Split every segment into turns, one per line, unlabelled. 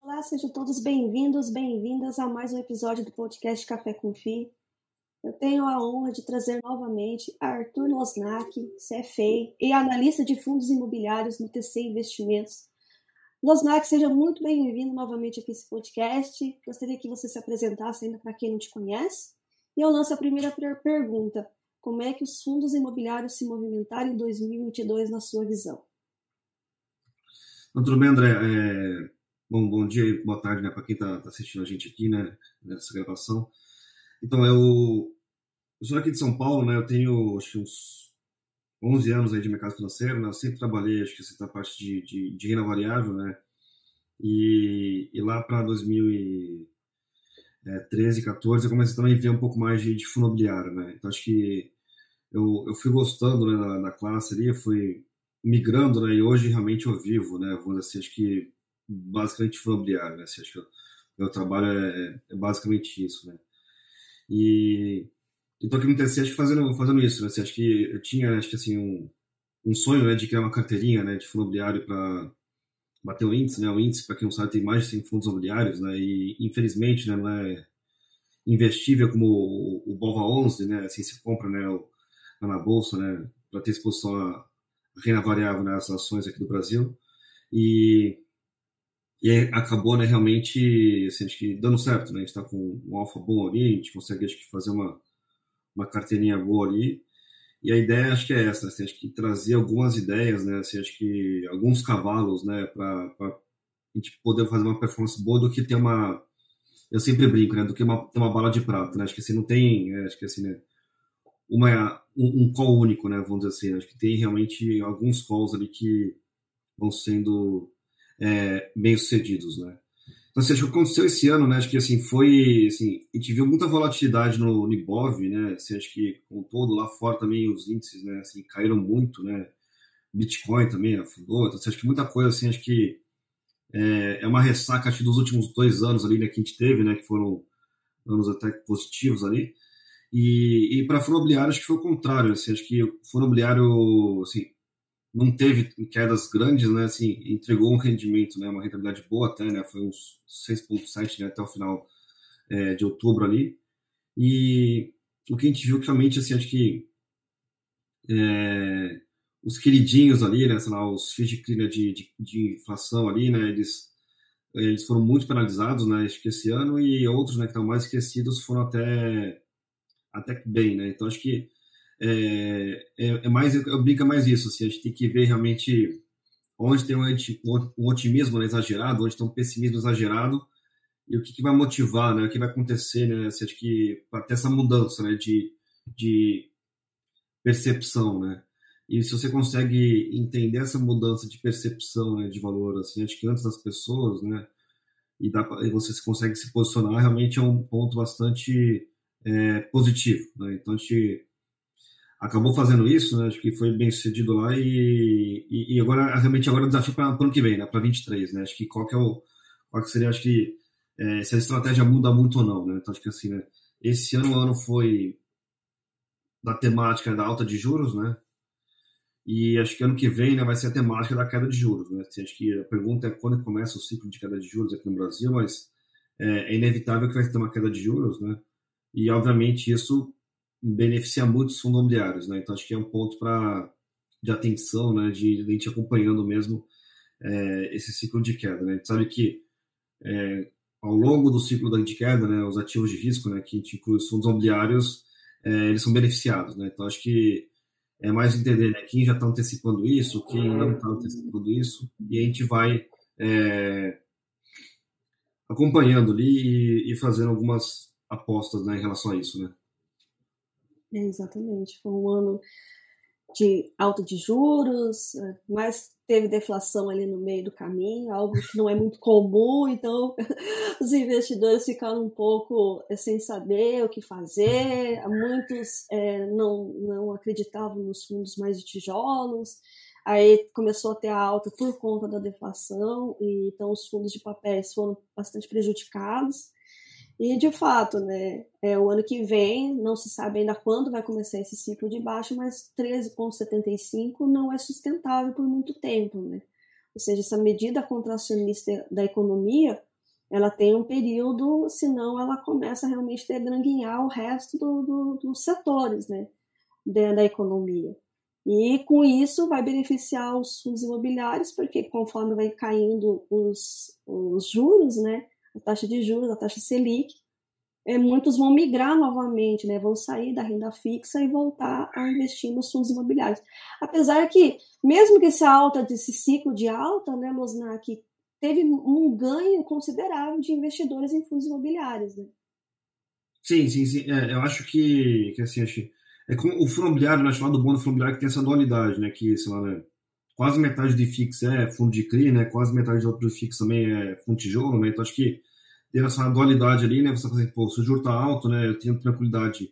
Olá, sejam todos bem-vindos, bem-vindas a mais um episódio do podcast Café com Fi. Eu tenho a honra de trazer novamente Arthur Losnak, CFA e analista de fundos imobiliários no TC Investimentos. Losnak, seja muito bem-vindo novamente aqui nesse podcast. Gostaria que você se apresentasse ainda para quem não te conhece. E eu lanço a primeira pergunta. Como é que os fundos imobiliários se movimentaram em 2022 na sua visão?
Então, tudo bem, André? É... Bom, bom dia e boa tarde né, para quem está tá assistindo a gente aqui né, nessa gravação. Então, eu, eu sou aqui de São Paulo, né? Eu tenho acho uns 11 anos aí de mercado financeiro, né? Eu sempre trabalhei, acho que essa parte de, de, de renda variável, né? E, e lá para 2013, 14, eu comecei também a ver um pouco mais de, de fundo imobiliário, né? Então, acho que eu, eu fui gostando né, da, da classe ali, fui migrando, né? E hoje realmente eu vivo, né? Vou dizer assim, acho que basicamente fundo imobiliário, né? Assim, acho que meu trabalho é, é basicamente isso, né? E então o que aconteceu, acho que fazendo, fazendo isso, né? Assim, acho que eu tinha, acho que assim, um, um sonho, né, de criar uma carteirinha, né, de fundo imobiliário para bater o índice, né? O índice, para quem não sabe, tem mais de 100 fundos imobiliários, né? E infelizmente, né, não é investível como o, o Bova 11, né? Assim, se compra, né, o, na bolsa, né, para ter exposição a renda variável nas né, ações aqui do Brasil. E e acabou, né, realmente, assim, acho que dando certo, né? A gente está com um alfa bom ali, a gente consegue, acho que, fazer uma, uma carteirinha boa ali. E a ideia, acho que é essa, assim, acho que trazer algumas ideias, né? Assim, acho que alguns cavalos, né, para a gente poder fazer uma performance boa do que ter uma. Eu sempre brinco, né? Do que uma, ter uma bala de prata, né? Acho que assim, não tem, é, acho que assim, né? Uma, um, um call único, né? Vamos dizer assim. Acho que tem realmente alguns calls ali que vão sendo é, bem-sucedidos, né? Então, assim, acho que aconteceu esse ano, né? Acho que, assim, foi, assim, a gente viu muita volatilidade no, no Ibov, né? Assim, acho que, com todo, lá fora também os índices, né? Assim, caíram muito, né? Bitcoin também afundou. Então, assim, acho que muita coisa, assim, acho que é, é uma ressaca, acho, dos últimos dois anos ali, né? Que a gente teve, né? Que foram anos até positivos ali. E, e para fundo imobiliário, acho que foi o contrário, assim, acho que o fundo imobiliário, assim, não teve quedas grandes, né? Assim, entregou um rendimento, né? Uma rentabilidade boa até, né? Foi uns 6,7 né? até o final é, de outubro ali. E o que a gente viu realmente, assim, acho que é, os queridinhos ali, né? Sei lá, os FIIs de, de, de, de inflação ali, né? Eles, eles foram muito penalizados, né? Acho que esse ano e outros, né? Que estão mais esquecidos foram até até bem, né? Então acho que é, é, é, mais, eu brinco mais isso, assim, a gente tem que ver realmente onde tem um, um otimismo né, exagerado, onde tem um pessimismo exagerado, e o que, que vai motivar, né, o que vai acontecer, né, assim, acho que para ter essa mudança, né, de, de percepção, né, e se você consegue entender essa mudança de percepção, né, de valor, assim, acho que antes das pessoas, né, e, dá, e você consegue se posicionar, realmente é um ponto bastante é, positivo, né, então a gente acabou fazendo isso, né? Acho que foi bem sucedido lá e, e, e agora realmente agora o desafio para o ano que vem, né? Para 23, né? Acho que qual que é o qual que seria, acho que é, se a estratégia muda muito ou não, né? Então acho que assim, né? Esse ano o ano foi da temática da alta de juros, né? E acho que ano que vem né, vai ser a temática da queda de juros, né? Assim, acho que a pergunta é quando começa o ciclo de queda de juros aqui no Brasil, mas é, é inevitável que vai ter uma queda de juros, né? E obviamente isso beneficia muito os fundos imobiliários, né? Então acho que é um ponto para de atenção, né? De, de a gente acompanhando mesmo é, esse ciclo de queda, né? A gente sabe que é, ao longo do ciclo de queda, né? Os ativos de risco, né? Que a gente inclui os fundos imobiliários, é, eles são beneficiados, né? Então acho que é mais entender né, quem já está antecipando isso, quem não está antecipando isso, e a gente vai é, acompanhando ali e, e fazendo algumas apostas né, em relação a isso, né?
É, exatamente. Foi um ano de alta de juros, é, mas teve deflação ali no meio do caminho, algo que não é muito comum, então os investidores ficaram um pouco é, sem saber o que fazer, muitos é, não, não acreditavam nos fundos mais de tijolos, aí começou a ter a alta por conta da deflação, e então os fundos de papéis foram bastante prejudicados, E de fato, né, é o ano que vem, não se sabe ainda quando vai começar esse ciclo de baixa, mas 13,75 não é sustentável por muito tempo, né? Ou seja, essa medida contracionista da economia, ela tem um período, senão ela começa realmente a degranguinhar o resto do, do, dos setores, né, da, da economia. E com isso vai beneficiar os fundos imobiliários, porque conforme vai caindo os, os juros, né, a taxa de juros, a taxa Selic, é, muitos vão migrar novamente, né, vão sair da renda fixa e voltar a investir nos fundos imobiliários. Apesar que, mesmo que essa alta, desse ciclo de alta, né, Losnak, teve um ganho considerável de investidores em fundos imobiliários. Né?
Sim, sim, sim. É, eu acho que, que assim, acho, é como o fundo imobiliário, né, chamado bônus fundo imobiliário, que tem essa dualidade, né, que, sei lá, né, quase metade de FIX é fundo de CRI, né? Quase metade do FIX também é fundo tijolo, né? Então acho que ter essa dualidade ali, né? Você fala assim, pô, se o juro tá alto, né? Eu tenho tranquilidade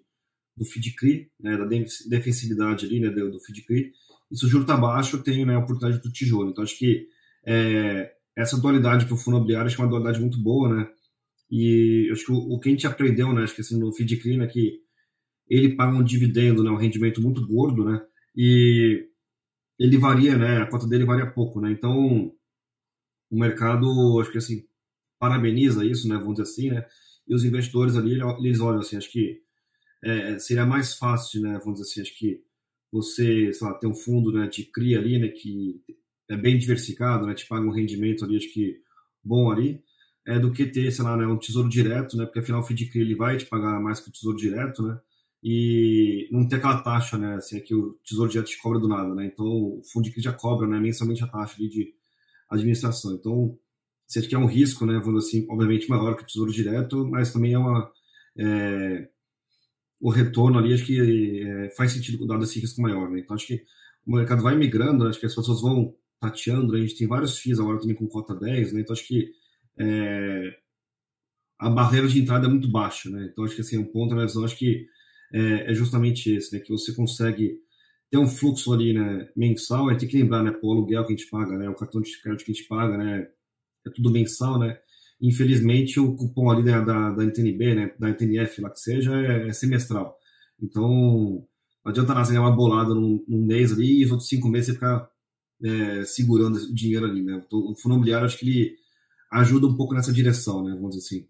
do FID CRI, né? Da defensividade ali, né? Do, FID CRI. E se o juro tá baixo, eu tenho né, a oportunidade do tijolo. Então acho que é, essa dualidade para o fundo imobiliário acho que é uma dualidade muito boa, né? E acho que o, o que a gente aprendeu, né? Acho que assim, no FID CRI, né? Que ele paga um dividendo, né? Um rendimento muito gordo, né? E ele varia, né? A cota dele varia pouco, né? Então, o mercado, acho que assim, parabeniza isso, né? Vamos dizer assim, né? E os investidores ali, eles olham assim, acho que é, seria mais fácil, né? Vamos dizer assim, acho que você, sei lá, tem um fundo, né? Te cria ali, né? Que é bem diversificado, né? Te paga um rendimento ali, acho que bom ali, é do que ter, sei lá, né? Um tesouro direto, né? Porque afinal o FDIC ele vai te pagar mais que o tesouro direto, né? E não tem aquela taxa, né, assim, é que o Tesouro Direto te cobra do nada, né, então o fundo de já cobra, né, mensalmente a taxa ali de administração, então você que é um risco, né, vamos assim, obviamente maior que o Tesouro Direto, mas também é uma, é, o retorno ali, acho que é, faz sentido dado esse risco maior, né, então acho que o mercado vai migrando, né, acho que as pessoas vão tateando, né, a gente tem vários FIIs agora também com cota 10, né, então acho que é, a barreira de entrada é muito baixa, né, então acho que assim, um ponto na visão, acho que é, é justamente esse, né? Que você consegue ter um fluxo ali, né, mensal, é ter que lembrar, né, o aluguel que a gente paga, né, o cartão de crédito que a gente paga, né, é tudo mensal, né, infelizmente o cupom ali da, da, da NTNB, né, da NTNF, lá que seja, é, é semestral. Então, não adianta nada ganhar uma bolada num, num, mês ali e os outros cinco meses você ficar é, segurando o dinheiro ali, né, então, o fundo imobiliário acho que ele ajuda um pouco nessa direção, né, vamos dizer assim.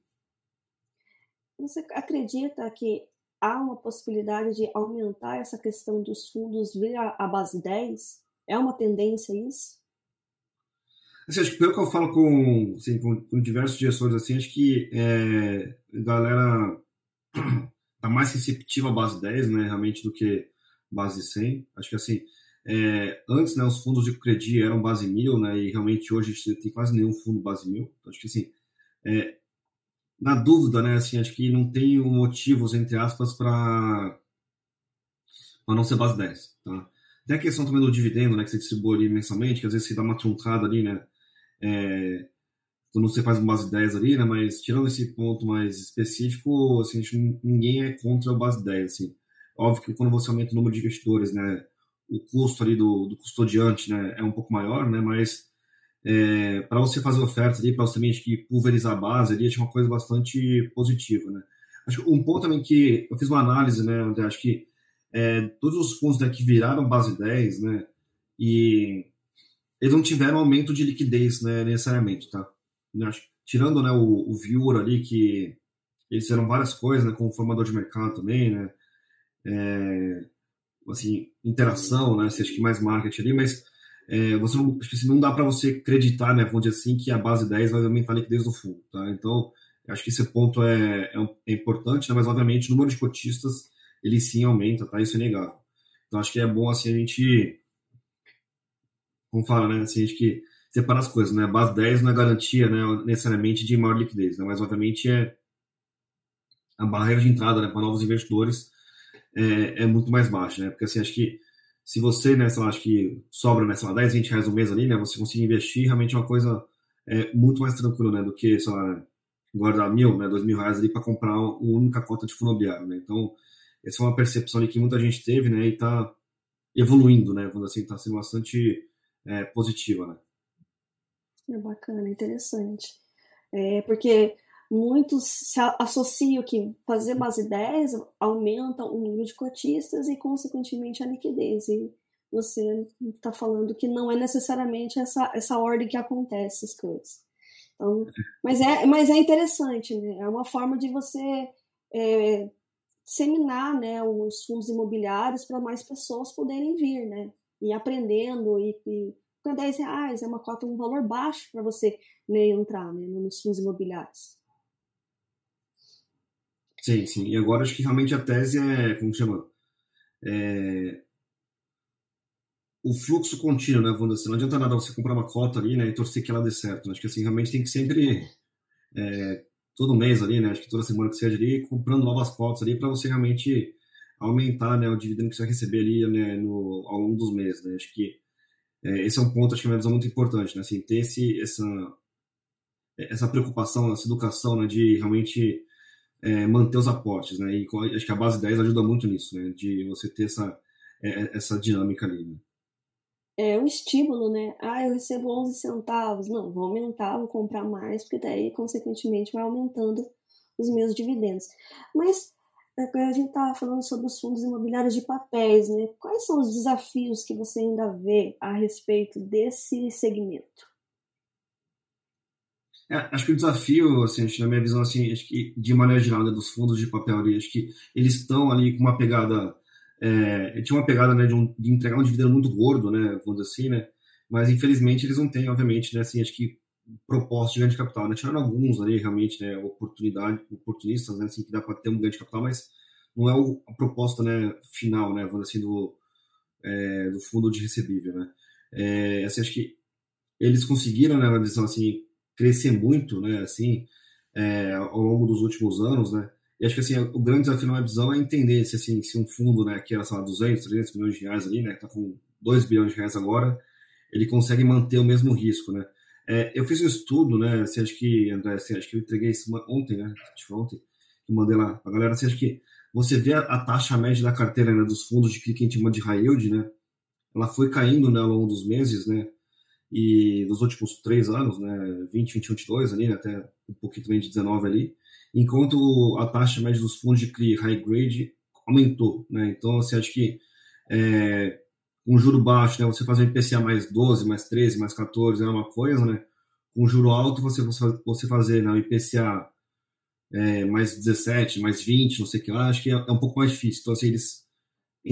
Você acredita que há uma possibilidade de aumentar essa questão dos fundos via a base 10? É uma tendência isso?
Assim, acho que pelo que eu falo com, assim, com, com, diversos gestores, assim, acho que é, a galera está mais receptiva à base 10, né, realmente, do que base 100. Acho que, assim, é, antes, né, os fundos de crédito eram base 1000, né, e realmente hoje a gente tem quase nenhum fundo base 1000. Então, acho que, assim, é, na dúvida, né? Assim, acho que não tem motivos, entre aspas, para não ser base 10. Tá? Tem a questão também do dividendo, né? Que você distribui ali mensalmente, que às vezes você dá uma truncada ali, né? É, quando você faz base 10 ali, né? Mas tirando esse ponto mais específico, assim, ninguém é contra a base 10, assim. Óbvio que quando você aumenta o número de investidores, né? O custo ali do, do custodiante, né? É um pouco maior, né? Mas é, para você fazer ofertas ali, para você também que pulverizar a base ali, acho uma coisa bastante positiva, né? Acho que um ponto também que eu fiz uma análise, né, acho que é, todos os fundos né, que viraram base 10, né, e eles não tiveram aumento de liquidez, né, necessariamente, tá? Acho, tirando, né, o, o ali, que eles fizeram várias coisas, né, como formador de mercado também, né, é, assim, interação, né, acho que mais marketing ali, mas é, você não, que assim, não dá para você acreditar, né, vamos dizer assim, que a base 10 vai aumentar a liquidez do fundo, tá? Então, acho que esse ponto é, é, é, importante, né, mas obviamente o número de cotistas, ele sim aumenta, tá? Isso é inegável. Então, acho que é bom, assim, a gente, como fala, né, assim, a gente separar as coisas, né? A base 10 não é garantia, né, necessariamente de maior liquidez, né, mas obviamente é a barreira de entrada, né, para novos investidores é, é muito mais baixa, né? Porque, assim, acho que se você, né, acho que sobra, né, lá, 10, 20 reais no mês ali, né, você conseguir investir, realmente é uma coisa é, muito mais tranquila, né, do que, sei lá, guardar mil, né, dois mil reais ali para comprar uma única cota de fundo imobiliário, né, então essa é uma percepção ali que muita gente teve, né, e tá evoluindo, né, quando assim, tá sendo bastante é, positiva, né.
É bacana, interessante. É, porque muitos se associam que fazer base 10 aumenta o número de cotistas e, consequentemente, a liquidez. E você está falando que não é necessariamente essa, essa ordem que acontece as coisas. Então, mas, é, mas é interessante, né? É uma forma de você é, disseminar né, os fundos imobiliários para mais pessoas poderem vir, né? E aprendendo e, e com 10 reais é uma cota, um valor baixo para você né, entrar né, nos fundos imobiliários.
Sim, sim. E agora acho que realmente a tese é, como chama? É, o fluxo contínuo, né? Vamos dizer, não adianta nada você comprar uma cota ali, né? E torcer que ela dê certo. Acho que assim, realmente tem que sempre, é, todo mês ali, né? Acho que toda semana que seja ali, comprando novas cotas ali para você realmente aumentar, né? O dividendo que você vai receber ali, né? No, ao longo dos meses, né? Acho que é, esse é um ponto, acho que é uma visão muito importante, né? Assim, ter esse, essa, essa preocupação, essa educação, né? De realmente é, manter os aportes, né? E acho que a base 10 ajuda muito nisso, né? De você ter essa, é, essa dinâmica ali, né?
É um estímulo, né? Ah, eu recebo 11 centavos. Não, vou aumentar, vou comprar mais, porque daí, consequentemente, vai aumentando os meus dividendos. Mas é, a gente estava falando sobre os fundos imobiliários de papéis, né? Quais são os desafios que você ainda vê a respeito desse segmento?
É, acho que o desafio, assim, na minha visão, assim, acho que de maneira geral, né, dos fundos de papel ali, acho que eles estão ali com uma pegada, é, tinha uma pegada, né, de, um, de, entregar um dividendo muito gordo, né, vamos dizer assim, né, mas infelizmente eles não têm, obviamente, né, assim, acho que propósito de grande capital, né, tirando alguns ali, realmente, né, oportunidade, oportunistas, né, assim, que dá para ter um grande capital, mas não é o, a proposta, né, final, né, vamos dizer assim, do, é, do fundo de recebível, né, é, assim, acho que eles conseguiram, né, na visão, assim, crescer muito, né, assim, é, ao longo dos últimos anos, né, e acho que, assim, o grande desafio na visão é entender se, assim, se um fundo, né, que era, sei lá, 200, 300 milhões de reais ali, né, que tá com 2 bilhões de reais agora, ele consegue manter o mesmo risco, né. É, eu fiz um estudo, né, assim, acho que, André, assim, acho que eu entreguei isso ontem, né, acho ontem, que mandei lá pra galera, assim, acho que você vê a, a taxa média da carteira, né, dos fundos de que a gente chama de high yield, né, ela foi caindo, né, ao longo dos meses, né, e dos últimos três anos, né, 20, 21, 22 ali, né, até um pouquinho também de 19 ali, enquanto a taxa média dos fundos de CRI high grade aumentou, né, então assim, acho que é, com juro baixo, né, você fazer um IPCA mais 12, mais 13, mais 14 é uma coisa, né, com juro alto você, você fazer né, IPCA é, mais 17, mais 20, não sei o que lá, acho que é, é um pouco mais difícil, então assim, eles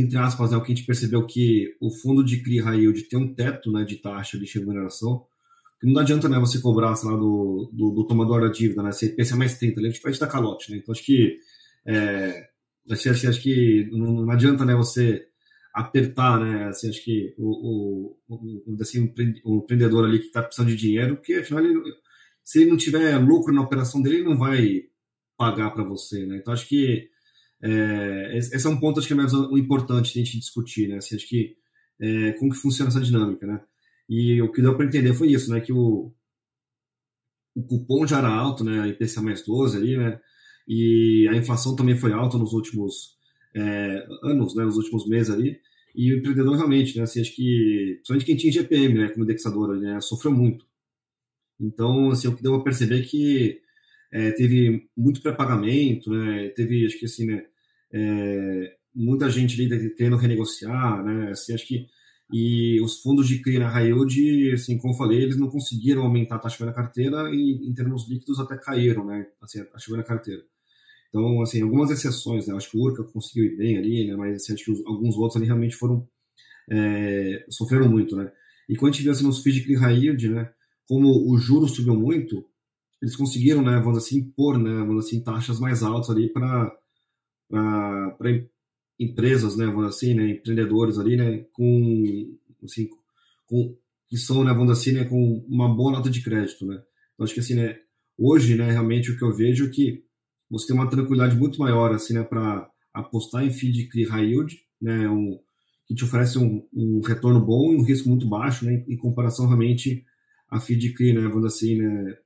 entre aspas, né, o que a gente percebeu que o fundo de CRI High Yield tem um teto né, de taxa de remuneração, que não adianta né, você cobrar, sei lá, do, do, do tomador da dívida, né, você pensa mais 30, né, a gente te dar calote, né, então acho que é, acho, acho, acho que não, não, adianta né, você apertar, né, assim, acho que o, o, o, assim, o empreendedor ali que está precisando de dinheiro, porque afinal ele, se ele não tiver lucro na operação dele, ele não vai pagar para você, né, então acho que é, esse é um ponto acho que é mais importante a gente discutir, né? Assim, acho que é, como que funciona essa dinâmica, né? E o que deu para entender foi isso, né? Que o, o cupom já era alto, né? IPCA mais 12 ali, né? E a inflação também foi alta nos últimos é, anos, né? Nos últimos meses ali. E o empreendedor realmente, né? Assim, acho que, principalmente quem tinha GPM, né? Como indexador, né? Sofreu muito. Então, assim, o que deu para perceber é que é, teve muito pré-pagamento, né? Teve, acho que assim, né? É, muita gente ali querendo renegociar, né? Assim, acho que e os fundos de CRI na high assim, como eu falei, eles não conseguiram aumentar a taxa na carteira e em termos líquidos até caíram, né? Assim, a taxa na carteira. Então, assim, algumas exceções, né? Acho que o Urca conseguiu ir bem ali, né? Mas assim, acho que os, alguns outros ali realmente foram é, sofreram muito, né? E quando a gente vê assim, nos FIIs de CRI high né? Como o juro subiu muito, eles conseguiram, né, vamos assim, impor, né, vamos assim, taxas mais altas ali para empresas, né, vamos assim, né, empreendedores ali, né, com, assim, com, que são, né, vamos assim, né, com uma boa nota de crédito, né. Então, acho que assim, né, hoje, né, realmente o que eu vejo é que você tem uma tranquilidade muito maior, assim, né, para apostar em feed high yield, né, um, que te oferece um, um, retorno bom e um risco muito baixo, né, em comparação realmente a feed CRI, né, vamos assim, né,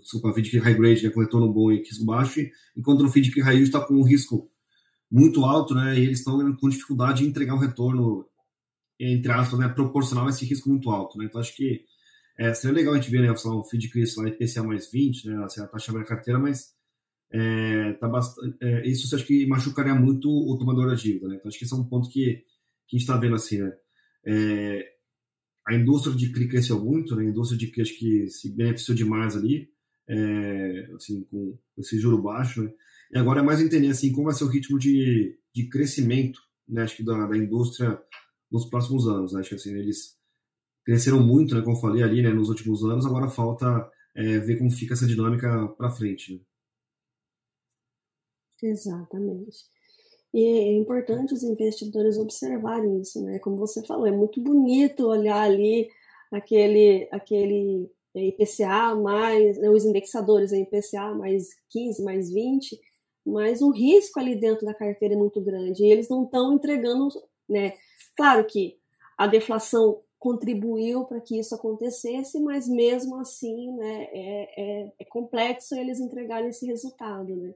desculpa, feed que high grade, né, com retorno bom e risco baixo, enquanto no feed que high yield está com um risco muito alto, né, e eles estão com dificuldade em entregar um retorno, entre aspas, né, proporcional a esse risco muito alto, né, então acho que é, seria legal a gente ver, né, um feed CRI lá IPCA mais 20, né, assim, a taxa da carteira, mas é, tá bastante, é, isso acha que machucaria muito o tomador da dívida, né? Então acho que esse é um ponto que, que a gente está vendo assim, né? É, a indústria de CRI cresceu muito, né? A indústria de CRI acho que se beneficiou demais ali, é, assim, com esse juro baixo, né? E agora é mais entender assim como vai ser o ritmo de, de crescimento, né? Acho que da, da indústria nos próximos anos. Né? Acho que assim eles cresceram muito, né? Como eu falei ali, né? Nos últimos anos. Agora falta é, ver como fica essa dinâmica para frente. Né?
Exatamente. E é importante os investidores observarem isso, né? Como você falou, é muito bonito olhar ali aquele, aquele IPCA mais, né, os indexadores IPCA mais 15, mais 20, mas o risco ali dentro da carteira é muito grande e eles não estão entregando, né? Claro que a deflação contribuiu para que isso acontecesse, mas mesmo assim, né, é, é, é complexo eles entregarem esse resultado, né?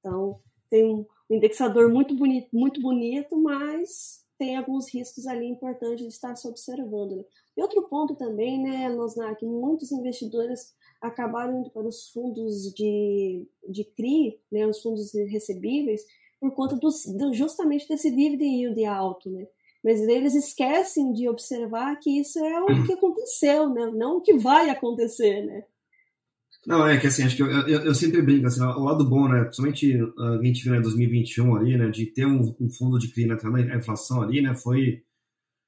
Então, tem um indexador muito bonito, muito bonito, mas tem alguns riscos ali importantes de estar se observando. Né? E outro ponto também, né, Losnak, muitos investidores acabaram indo para os fundos de, de CRI, né, os fundos recebíveis, por conta do, do, justamente desse dividend yield alto, né? Mas eles esquecem de observar que isso é o que aconteceu, né? Não o que vai acontecer, né?
Não, é que assim, acho que eu, eu, eu, sempre brinco, assim, o lado bom, né, principalmente a gente viu em 2021 ali, né, de ter um, um fundo de CRI na a inflação ali, né, foi,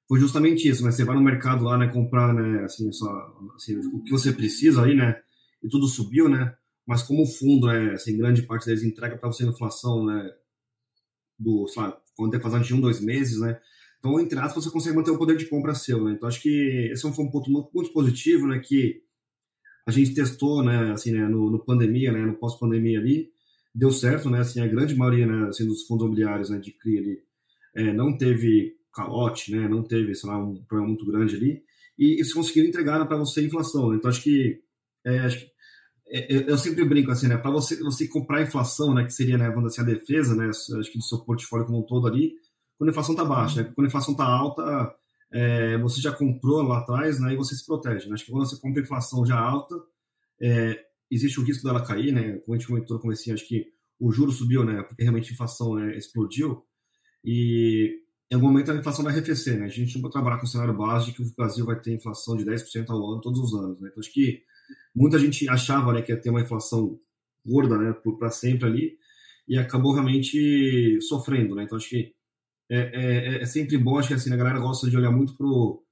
foi justamente isso, né, você vai no mercado lá, né, comprar, né, assim, só, assim, o que você precisa aí, né, e tudo subiu, né, mas como o fundo, é, assim, grande parte deles entrega para você a inflação, né, do, sei lá, quando tem fazendo de um, dois meses, né, então, entre aspas, você consegue manter o poder de compra seu, né, então acho que esse é um ponto muito, muito positivo, né, que a gente testou, né, assim, né, no, no pandemia, né, no pós-pandemia ali, deu certo, né, assim, a grande maioria, né, assim, dos fundos imobiliários, né, de CRI ali, é, não teve calote, né, não teve, sei lá, um problema muito grande ali, e eles conseguiram entregar para você inflação, né? então acho que, é, acho que é, eu sempre brinco assim, né, para você, você comprar a inflação, né, que seria, né, vamos assim, a defesa, né, acho que do seu portfólio como um todo ali, quando a inflação está baixa, né, quando a inflação está alta, é, você já comprou lá atrás, né, e você se protege. Né? Acho que quando você compra inflação já alta, é, existe o risco dela cair, né? Como a gente comentou no começo, acho que o juro subiu, né? Porque realmente a inflação né, explodiu e em algum momento a inflação vai arrefecer, né? A gente não pode trabalhar com o cenário base de que o Brasil vai ter inflação de 10% ao ano todos os anos, né? Então acho que muita gente achava né, que ia ter uma inflação gorda, né, para sempre ali e acabou realmente sofrendo, né? Então acho que é, é, é, sempre bom, acho que assim, a galera gosta de olhar muito pro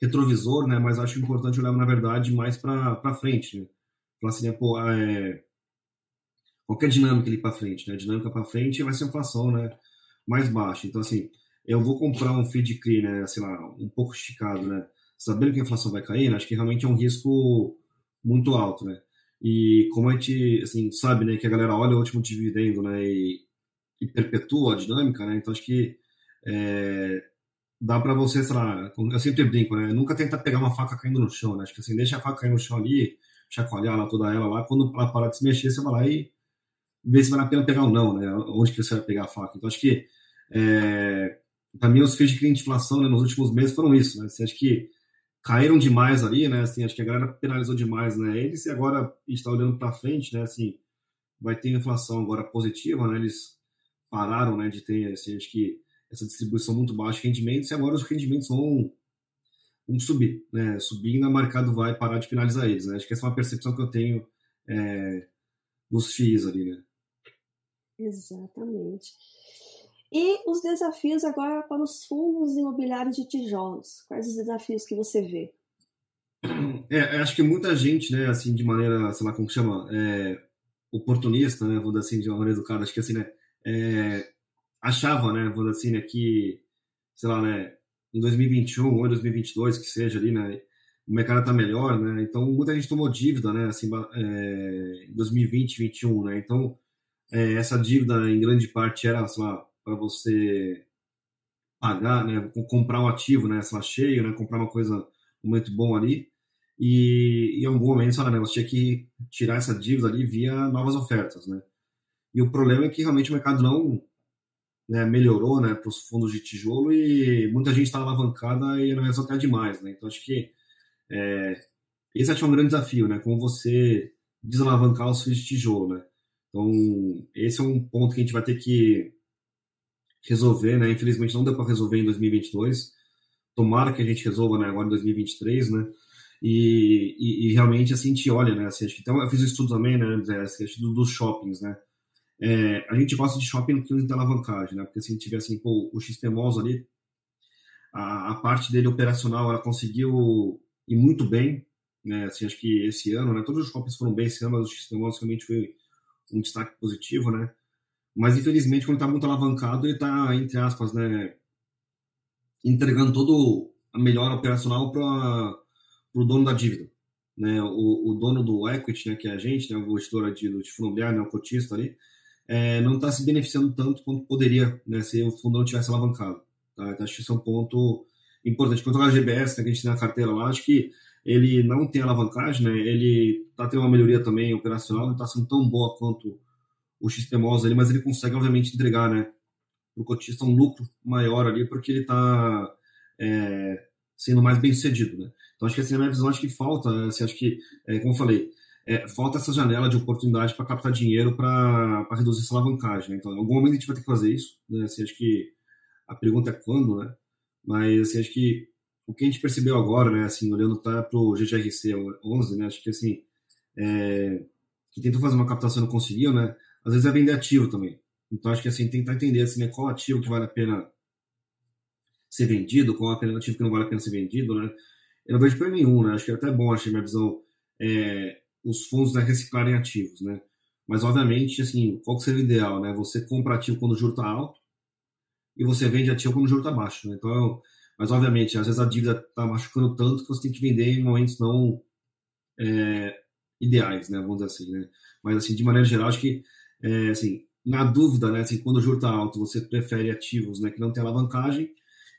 retrovisor, né? Mas acho importante olhar, na verdade, mais para frente, né? Falar assim, né, pô, é... qualquer dinâmica ali para frente, né? dinâmica para frente vai ser inflação, né? Mais baixa. Então, assim, eu vou comprar um feed CRI, né? Sei lá, um pouco esticado, né? Sabendo que a inflação vai cair, né? acho que realmente é um risco muito alto, né? E como a gente, assim, sabe, né? Que a galera olha o último dividendo, né? E, e perpetua a dinâmica, né? Então, acho que é, dá para você, sei lá, eu sempre brinco, né? Nunca tenta pegar uma faca caindo no chão, né? Acho que assim, deixa a faca cair no chão ali, chacoalhar lá toda ela lá, quando ela parar de se mexer, você vai lá e vê se vale a pena pegar ou não, né? Onde que você vai pegar a faca. Então, acho que, é, para mim, os feitos de inflação né, nos últimos meses foram isso, né? Assim, acho que caíram demais ali, né? Assim, acho que a galera penalizou demais, né? Eles, e agora a gente está olhando para frente, né? Assim, vai ter inflação agora positiva, né? Eles pararam, né, de ter, assim, acho que essa distribuição muito baixa de rendimentos e agora os rendimentos vão, vão subir, né? Subindo, o mercado vai parar de penalizar eles, né? Acho que essa é uma percepção que eu tenho é, dos FIIs ali, né?
Exatamente. E os desafios agora para os fundos imobiliários de tijolos? Quais os desafios que você vê?
É, acho que muita gente, né, assim, de maneira, sei lá, como que chama, é, oportunista, né, vou dizer assim, de uma maneira educada, acho que assim, né, é, achava, né, dizer assim, né, que, sei lá, né, em 2021 ou 2022, que seja ali, né, o mercado tá melhor, né, então muita gente tomou dívida, né, assim, é, em 2020, 2021, né, então é, essa dívida em grande parte era, sei lá, para você pagar, né, comprar um ativo, né, sei lá, cheio, né, comprar uma coisa muito bom ali, e, e em algum momento, sei lá, né, você tinha que tirar essa dívida ali via novas ofertas, né, e o problema é que realmente o mercado não né, melhorou né, para os fundos de tijolo e muita gente está alavancada e não é até demais. Né? Então, acho que é, esse acho é um grande desafio, né? Como você desalavancar os fios de tijolo, né? Então, esse é um ponto que a gente vai ter que resolver, né? Infelizmente não deu para resolver em 2022. Tomara que a gente resolva, né? Agora em 2023, né? E, e, e realmente, assim, a gente olha, né? Assim, acho que, então, eu fiz um estudo também, né, André? Assim, dos shoppings, né? É, a gente gosta de shopping que tem alavancagem, né? Porque se a gente tiver, assim, pô, o XPMOS ali, a, a parte dele operacional, ela conseguiu ir muito bem, né? Assim, acho que esse ano, né? Todos os shoppings foram bem esse ano, mas o XPMOS realmente foi um destaque positivo, né? Mas, infelizmente, quando está muito alavancado, ele está, entre aspas, né, entregando todo a melhor operacional para o dono da dívida. Né? O, o, dono do equity, né, que é a gente, né, o gestor de, de fundo imobiliário, né, o cotista ali, é, não está se beneficiando tanto quanto poderia né, se o fundo não tivesse alavancado. Tá? Então, acho que isso é um ponto importante. Quanto ao GBS, né, que a gente tem na carteira lá, acho que ele não tem alavancagem, né? ele está tendo uma melhoria também operacional, não está sendo tão boa quanto o XPMOS ali, mas ele consegue, obviamente, entregar, né, para o cotista um lucro maior ali, porque ele está é, sendo mais bem sucedido, né? Então, acho que assim, na minha visão, acho que falta, assim, acho que, é, como eu falei, é, falta essa janela de oportunidade para captar dinheiro para reduzir essa alavancagem, né? Então, em algum momento a gente vai ter que fazer isso, né? Assim, acho que a pergunta é quando, né? Mas, assim, acho que o que a gente percebeu agora, né, assim, olhando para o GGRC 11, né, acho que, assim, é, que tentou fazer uma captação e não conseguiu, né, às vezes é vender ativo também. Então acho que assim, tentar entender assim, né, qual ativo que vale a pena ser vendido, qual ativo que não vale a pena ser vendido, né? Eu não vejo para nenhum, né? Acho que é até bom, achei minha visão, é, os fundos né, reciclarem ativos, né? Mas obviamente, assim, qual que seria o ideal, né? Você compra ativo quando o juro está alto e você vende ativo quando o juro está baixo, né? Então, mas obviamente, às vezes a dívida está machucando tanto que você tem que vender em momentos não é, ideais, né? Vamos dizer assim, né? Mas assim, de maneira geral, acho que é, assim, na dúvida, né, assim, quando o juro está alto, você prefere ativos né, que não tem alavancagem,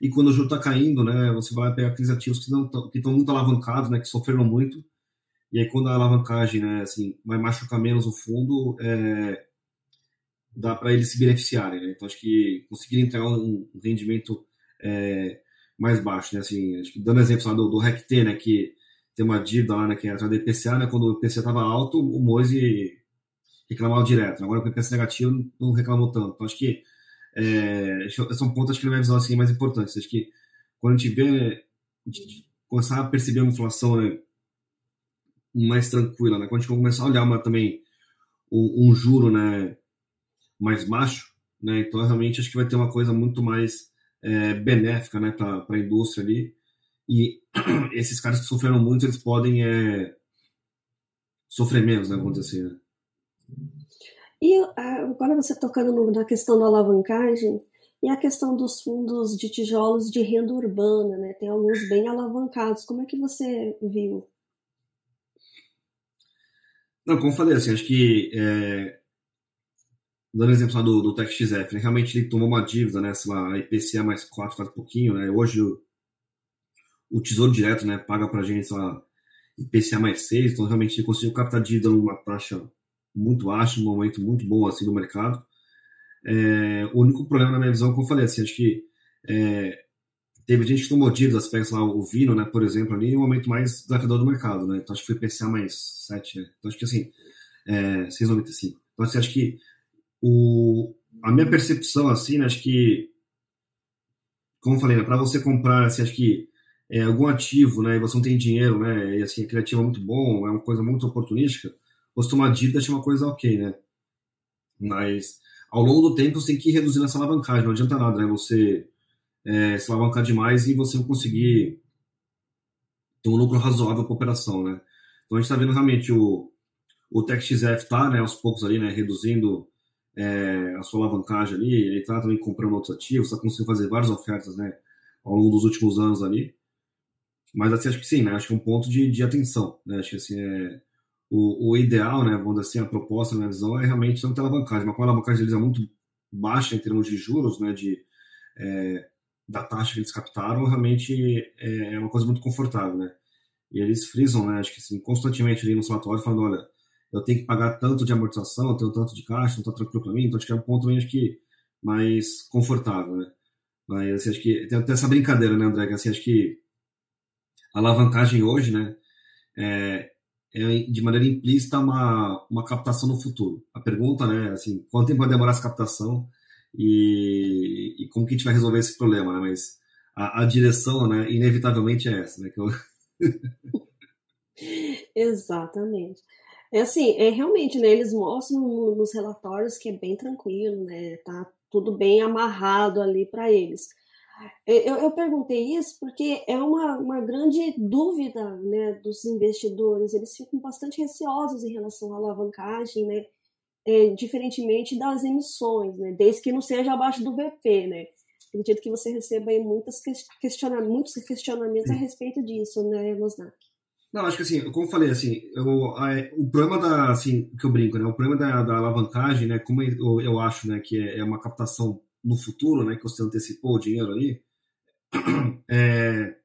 e quando o juro está caindo, né, você vai pegar aqueles ativos que não que estão muito alavancados, né, que sofreram muito, e aí quando a alavancagem, né, assim, vai machucar menos o fundo, é, dá para eles se beneficiarem, né? Então acho que conseguir entregar um, rendimento é, mais baixo, né? Assim, acho que dando exemplo do, do RECT, né, que tem uma dívida lá, né, que é atrás do IPCA, né, quando o IPCA estava alto, o Moise reclamava direto. Agora, com o IPS negativo, não reclamou tanto. Então, acho que é, são pontos que na minha visão assim, mais importantes. Acho que quando a gente vê, a gente começar a perceber uma inflação né, mais tranquila, né? quando a gente começar a olhar uma, também um, um juro né, mais baixo, né? então realmente acho que vai ter uma coisa muito mais é, benéfica né, para a indústria ali. E esses caras que sofreram muito, eles podem é, sofrer menos, né, vamos dizer assim. Né?
E agora você tocando na questão da alavancagem e a questão dos fundos de tijolos de renda urbana, né? Tem alguns bem alavancados. Como é que você viu?
Não, como eu falei, assim, acho que é, dando exemplo do, do TechXF, né, realmente ele tomou uma dívida, né, lá, IPCA mais 4, quase pouquinho, né, hoje o, o Tesouro Direto, né, paga pra gente, sei lá, IPCA mais 6, então realmente ele conseguiu captar dívida numa taxa muito baixo, um momento muito bom assim no mercado. É, o único problema na minha visão, como eu falei, assim, acho que é, teve gente que tomou dívidas, pega lá o Vino, né, por exemplo, ali, um momento mais desafiador do mercado, né, então acho que foi PCA mais 7, né? então acho que assim, é, 6,95. Então assim, acho que o, a minha percepção, assim, né, acho que, como eu falei, né, para você comprar, assim, acho que é, algum ativo, né, e você não tem dinheiro, né, e assim, aquele ativo é muito bom, é uma coisa muito oportunística, você tomar dívida é uma coisa ok, né? Mas ao longo do tempo você tem que ir reduzindo essa alavancagem, não adianta nada, né? Você é, se alavancar demais e você não conseguir ter um lucro razoável para a operação, né? Então a gente está vendo realmente o, o TechXF tá, né, aos poucos ali, né, reduzindo é, a sua alavancagem ali, ele está também comprando outros ativos, está conseguindo fazer várias ofertas, né, ao longo dos últimos anos ali. Mas assim, acho que sim, né, acho que é um ponto de, de atenção, né, acho que assim, é, o, o, ideal, né, vamos dizer assim, a proposta, na minha visão, é realmente não ter alavancagem, mas como a alavancagem deles é muito baixa em termos de juros, né, de, é, da taxa que eles captaram, realmente é, é, uma coisa muito confortável, né, e eles frisam, né, acho que assim, constantemente ali no relatório falando, olha, eu tenho que pagar tanto de amortização, eu tenho tanto de caixa, não está tranquilo para mim, então acho que é um ponto acho que mais confortável, né, mas assim, acho que tem até essa brincadeira, né, André, que assim, acho que a alavancagem hoje, né, é, é, de maneira implícita uma, uma captação no futuro. A pergunta, né, assim, quanto tempo vai demorar essa captação e, e como que a gente vai resolver esse problema, né? Mas a, a direção, né, inevitavelmente é essa, né? Eu...
Exatamente. É assim, é realmente, né, eles mostram nos relatórios que é bem tranquilo, né, tá tudo bem amarrado ali para eles. É, eu, eu, perguntei isso porque é uma, uma grande dúvida né, dos investidores. Eles ficam bastante receosos em relação à alavancagem, né, é, diferentemente das emissões, né, desde que não seja abaixo do VP. Né. Acredito que você receba aí muitas questionamentos, muitos questionamentos a respeito disso, né, Mosnak?
Não, acho que assim, como eu falei, assim, eu, a, o problema da, assim, que eu brinco, né, o problema da, da alavancagem, né, como eu, eu acho, né, que é, é uma captação no futuro, né, que você antecipou o dinheiro ali, é...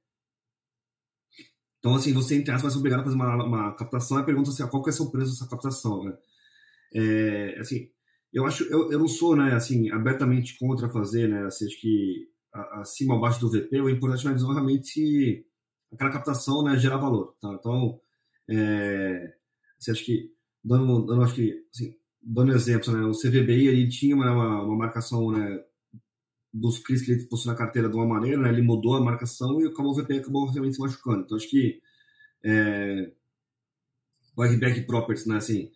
então, assim, você, entre aspas, vai ser obrigado a fazer uma, uma captação e pergunta assim, ah, qual que é o seu preço dessa captação, né? É, assim, eu acho, eu, eu não sou, né, assim, abertamente contra fazer, né, assim, acho que acima ou abaixo do VP, o importante é realmente aquela captação, né, gerar valor, tá? Então, é, assim, acho que, dando, dando acho que, assim, dando exemplo, né, o CVBI, ele tinha uma, uma marcação, né, dos CRIs que ele possui na carteira de uma maneira, né, ele mudou a marcação e acabou o VP acabou realmente se machucando. Então, acho que é, o RBAC Properties, né, assim,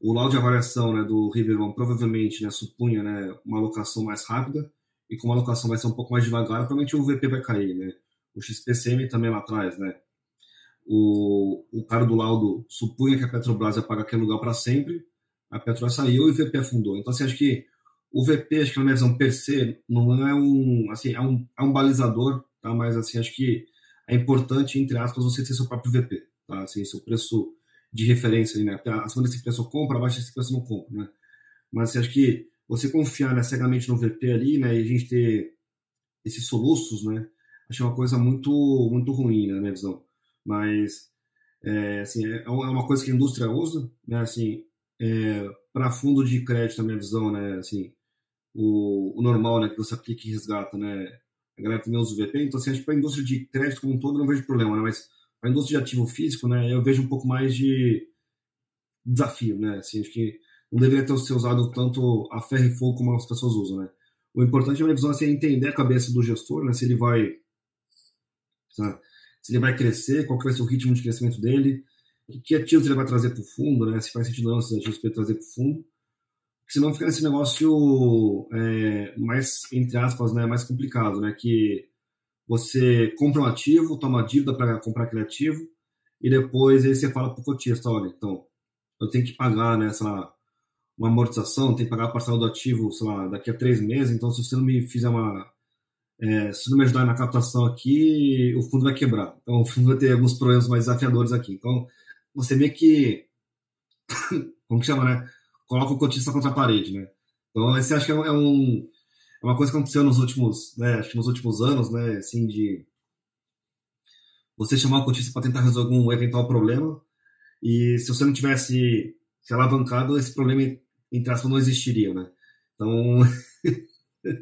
o laudo de avaliação né, do Riverman provavelmente né, supunha né, uma alocação mais rápida e como a alocação vai ser um pouco mais devagar, provavelmente o VP vai cair, né? O XPCM também lá atrás, né? O, o cara do laudo supunha que a Petrobras ia pagar aquele lugar para sempre, a Petrobras saiu e o VP afundou. Então, assim, acho que o VP, acho que na minha visão, per se, não é um, assim, é um, é um balizador, tá? Mas, assim, acho que é importante, entre aspas, você ter seu próprio VP, tá? Assim, seu preço de referência, né? Acima desse preço eu compro, abaixo desse preço não compro, né? Mas, acho que você confiar né, cegamente no VP ali, né? E a gente ter esses soluços, né? Acho uma coisa muito, muito ruim, né, na minha visão. Mas, é, assim, é, é uma coisa que a indústria usa, né? Assim, é, para fundo de crédito, na minha visão, né? Assim, o, o normal, né, que você aplica e resgata, né, a galera também usa o VP, então assim, acho que para a indústria de crédito como um todo não vejo problema, né, mas a indústria de ativo físico, né, eu vejo um pouco mais de desafio, né, assim, acho que não deveria ter ser usado tanto a ferro e fogo como as pessoas usam, né. O importante, na minha visão, assim, é entender a cabeça do gestor, né, se ele vai, sabe, se ele vai crescer, qual vai ser o ritmo de crescimento dele, que ativos ele vai trazer para o fundo, né, se faz sentido não esses ativos para ele trazer para o fundo, senão fica nesse negócio é, mais, entre aspas, né, mais complicado, né? Que você compra um ativo, toma dívida para comprar aquele ativo, e depois aí você fala para o cotista, olha, então, eu tenho que pagar né, uma amortização, tenho que pagar a parcela do ativo, sei lá, daqui a três meses, então se você não me fizer uma... É, se não me ajudar na captação aqui, o fundo vai quebrar. Então, o fundo vai ter alguns problemas mais desafiadores aqui. Então, você vê que... como que chama, né? coloca o cotista contra a parede, né? Então, esse acho que é, um, é uma coisa que aconteceu nos últimos, né, acho que nos últimos anos, né, assim, de você chamar o cotista para tentar resolver algum eventual problema e se você não tivesse se alavancado, esse problema, entre aspas, não existiria, né? Então,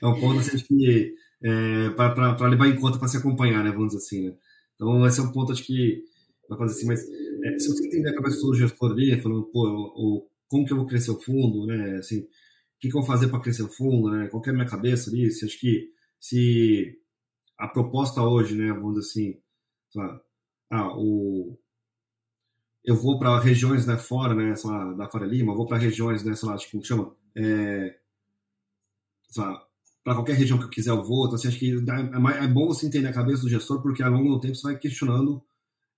é um ponto assim, que é, para levar em conta, para se acompanhar, né, vamos dizer assim, né? Então, esse é um ponto, acho que vai fazer assim, mas é, se você entender a cabeça do gestor ali, falando, pô, o, como que eu vou crescer o fundo, né? Assim, que, que eu vou fazer para crescer o fundo, né? Qual é a minha cabeça? Se, acho que se a proposta hoje, né, vamos dizer assim, ah, o, eu vou para regiões né, fora, né, lá, da Faria Lima, vou para regiões, né, sei lá, tipo, como chama? É, para qualquer região que eu quiser eu vou. Então, assim, acho que é, é bom você entender a cabeça do gestor, porque ao longo do tempo você vai questionando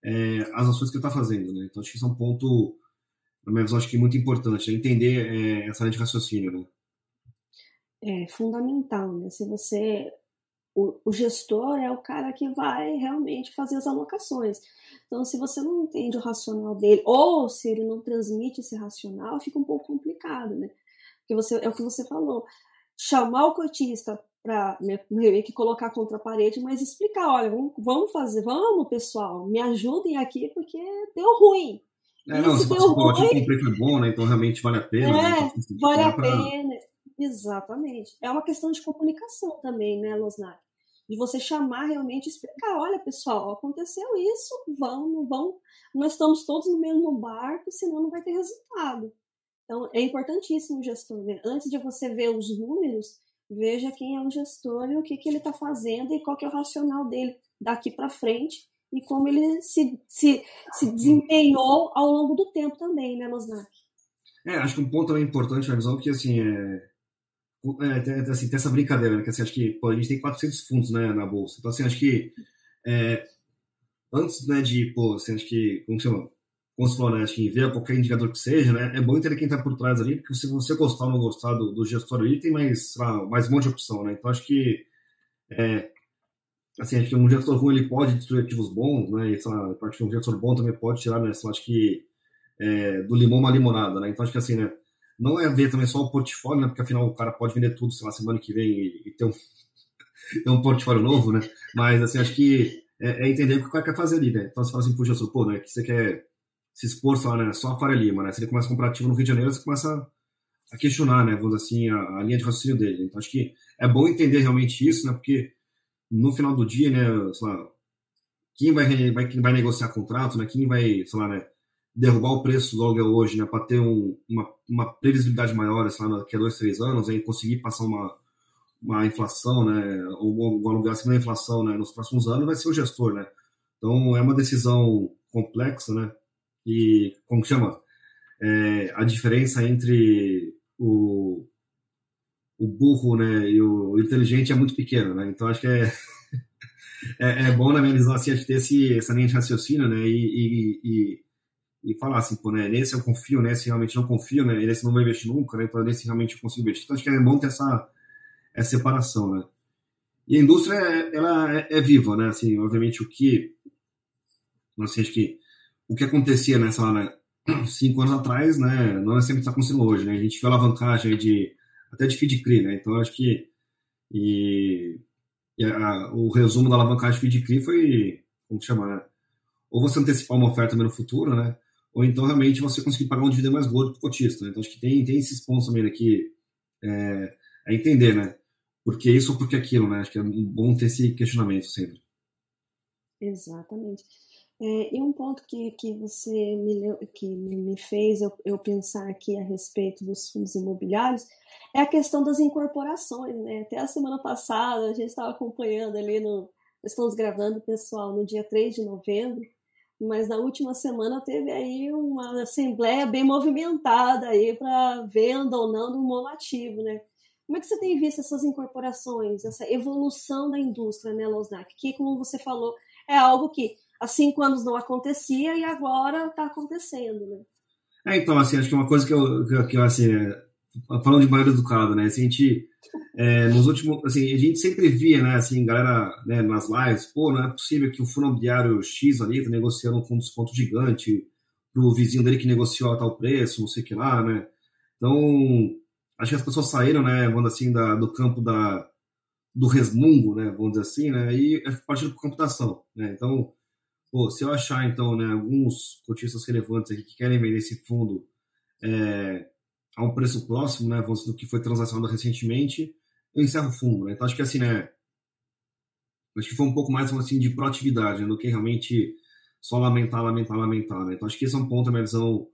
é, as ações que ele está fazendo. Né? Então, acho que isso é um ponto, na minha acho que muito importante, é entender é, essa linha de raciocínio. Né?
É fundamental, né? Se você. O, o, gestor é o cara que vai realmente fazer as alocações. Então, se você não entende o racional dele, ou se ele não transmite esse racional, fica um pouco complicado, né? Porque você, é o que você falou. Chamar o cotista para meio que colocar contra a parede, mas explicar, olha, vamos, fazer, vamos pessoal, me ajudem aqui porque deu ruim.
É, não, se deu ruim, o comprei foi bom, né? Então realmente vale a pena.
Né,
é,
né? então, vale a pra... pena. Exatamente. É uma questão de comunicação também, né, Losnak? de você chamar realmente, explicar, olha pessoal, aconteceu isso, vamos, vamos, nós estamos todos no mesmo barco, senão não vai ter resultado. Então é importantíssimo o gestor, né? Antes de você ver os números, veja quem é o gestor e o que, que ele está fazendo e qual que é o racional dele daqui para frente e como ele se, se, se desempenhou ao longo do tempo também, né, Losnak?
É, acho que um ponto também importante na visão, que assim, é, é, tem, assim, tem essa brincadeira, né, que assim, acho que pô, a gente tem 400 fundos né, na bolsa, então assim, acho que é, antes né, de, pô, assim, acho que, como chama, como você falou, né, acho que ver qualquer indicador que seja, né, é bom entender quem está por trás ali, porque se você gostar ou não gostar do, do gestor ali, tem mais, lá, mais um monte de opção, né, então acho que é, assim, acho que um gestor ruim ele pode destruir ativos bons, né? E, lá, acho que um gestor bom também pode tirar, né? Sei acho que é, do limão uma limonada, né? Então acho que assim, né? Não é ver também só o portfólio, né? Porque afinal o cara pode vender tudo, sei lá, semana que vem e, e ter, um, ter um portfólio novo, né? Mas assim, acho que é, é, entender o que o cara quer fazer ali, né? Então você fala assim, puxa, gestor, pô, né? Que você quer se expor só, né? Só a Faria Lima, né? Se ele começa a comprar ativo no Rio de Janeiro, você começa a questionar, né? Vamos assim, a, a linha de raciocínio dele. Então acho que é bom entender realmente isso, né? Porque no final do dia, né, lá, quem vai, vai, quem vai negociar contrato, né, quem vai, sei lá, né, derrubar o preço do aluguel hoje, né, para ter um, uma, uma previsibilidade maior, sei lá, daqui a dois, três anos, aí conseguir passar uma, uma inflação, né, ou um aluguel acima da inflação, né, nos próximos anos, vai ser o gestor, né. Então, é uma decisão complexa, né, e, como chama, é, a diferença entre o, o burro né, e o inteligente é muito pequeno, né? Então acho que é, é, é, bom na minha visão assim, ter esse, essa linha de raciocínio, né? E, e, e, e, falar assim, pô, né? Nesse eu confio, nesse realmente não confio, né? Nesse não vou investir nunca, né? Então nesse realmente eu consigo investir. Então acho que é bom ter essa, essa separação, né? E a indústria, ela é, é viva, né? Assim, obviamente o que, não acho que o que acontecia nessa, né, cinco anos atrás, né? Não é sempre está acontecendo hoje, né? A gente viu a alavancagem de até de feed CRI, né? Então acho que e, e a, o resumo da alavancagem feed CRI foi, como chama, né? Ou você antecipar uma oferta no futuro, né? Ou então realmente você conseguir pagar um dividendo mais gordo para o cotista. Né? Então acho que tem, tem esses pontos também aqui é, é entender, né? Porque isso ou porque aquilo, né? Acho que é bom ter esse questionamento sempre.
Exatamente. É, e um ponto que, que você me, que me fez eu, eu, pensar aqui a respeito dos fundos imobiliários é a questão das incorporações. Né? Até a semana passada a gente estava acompanhando ali no. Estamos gravando, pessoal, no dia 3 de novembro, mas na última semana teve aí uma assembleia bem movimentada aí para venda ou não do monoativo, né? Como é que você tem visto essas incorporações, essa evolução da indústria, né, Losnak? Que, como você falou, é algo que há cinco anos não acontecia e agora está acontecendo, né?
É, então, assim, acho que uma coisa que eu, que, assim, é, falando de maneira educada, né, assim, a gente, é, nos últimos, assim, a gente sempre via, né, assim, galera, né, nas lives, pô, não é possível que o fundo imobiliário X ali tá negociando um fundo de desconto gigante pro vizinho dele que negociou a tal preço, não sei o que lá, né, então, acho que as pessoas saíram, né, vamos assim, da, do campo da, do resmungo, né, vamos dizer assim, né, e partiram para computação, né, então, pô, se eu achar, então, né, alguns cotistas relevantes aqui que querem vender esse fundo é, a um preço próximo, né, do que foi transacionado recentemente, eu encerro o fundo. Né? Então, acho que assim, né, acho que foi um pouco mais assim, de proatividade né, do que realmente só lamentar, lamentar, lamentar. Né? Então, acho que esse é um ponto, minha visão,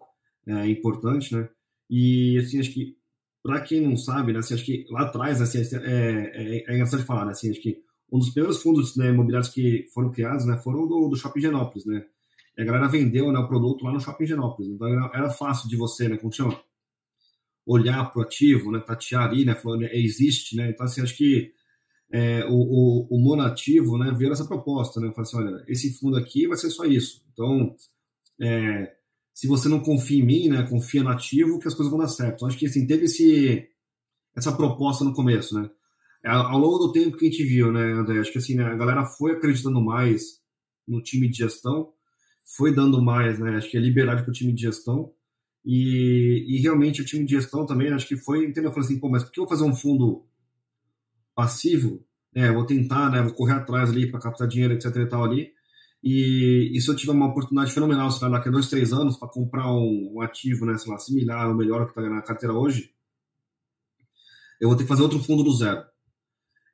é, importante, né? E, assim, acho que, para quem não sabe, né, assim, acho que lá atrás, assim, é, é, é engraçado falar, né, assim, acho que um dos primeiros fundos né, imobiliários que foram criados né, foram do, do Shopping Genópolis, né? E a galera vendeu né, o produto lá no Shopping Genópolis. Então era, era fácil de você, né, como chama? Olhar para o ativo, né, tatear ali, né, falando, né, existe, né? Então, assim, acho que é, o, o, o monativo né, veio essa proposta, né? Falei assim, olha, esse fundo aqui vai ser só isso. Então, é, se você não confia em mim, né, confia no ativo, que as coisas vão dar certo. Então, acho que assim, teve esse, essa proposta no começo, né? É, ao longo do tempo que a gente viu, né, André? Acho que assim, né, a galera foi acreditando mais no time de gestão, foi dando mais, né? Acho que é liberdade para o time de gestão. E, e realmente o time de gestão também, acho que foi, entendeu? Falei assim, pô, mas por que eu vou fazer um fundo passivo? Né, vou tentar, né? Vou correr atrás ali para captar dinheiro, etc e tal ali. E, e, se eu tiver uma oportunidade fenomenal, sei lá, daqui a dois, três anos, para comprar um, um, ativo, né, sei lá, similar ou melhor que está na carteira hoje, eu vou ter que fazer outro fundo do zero.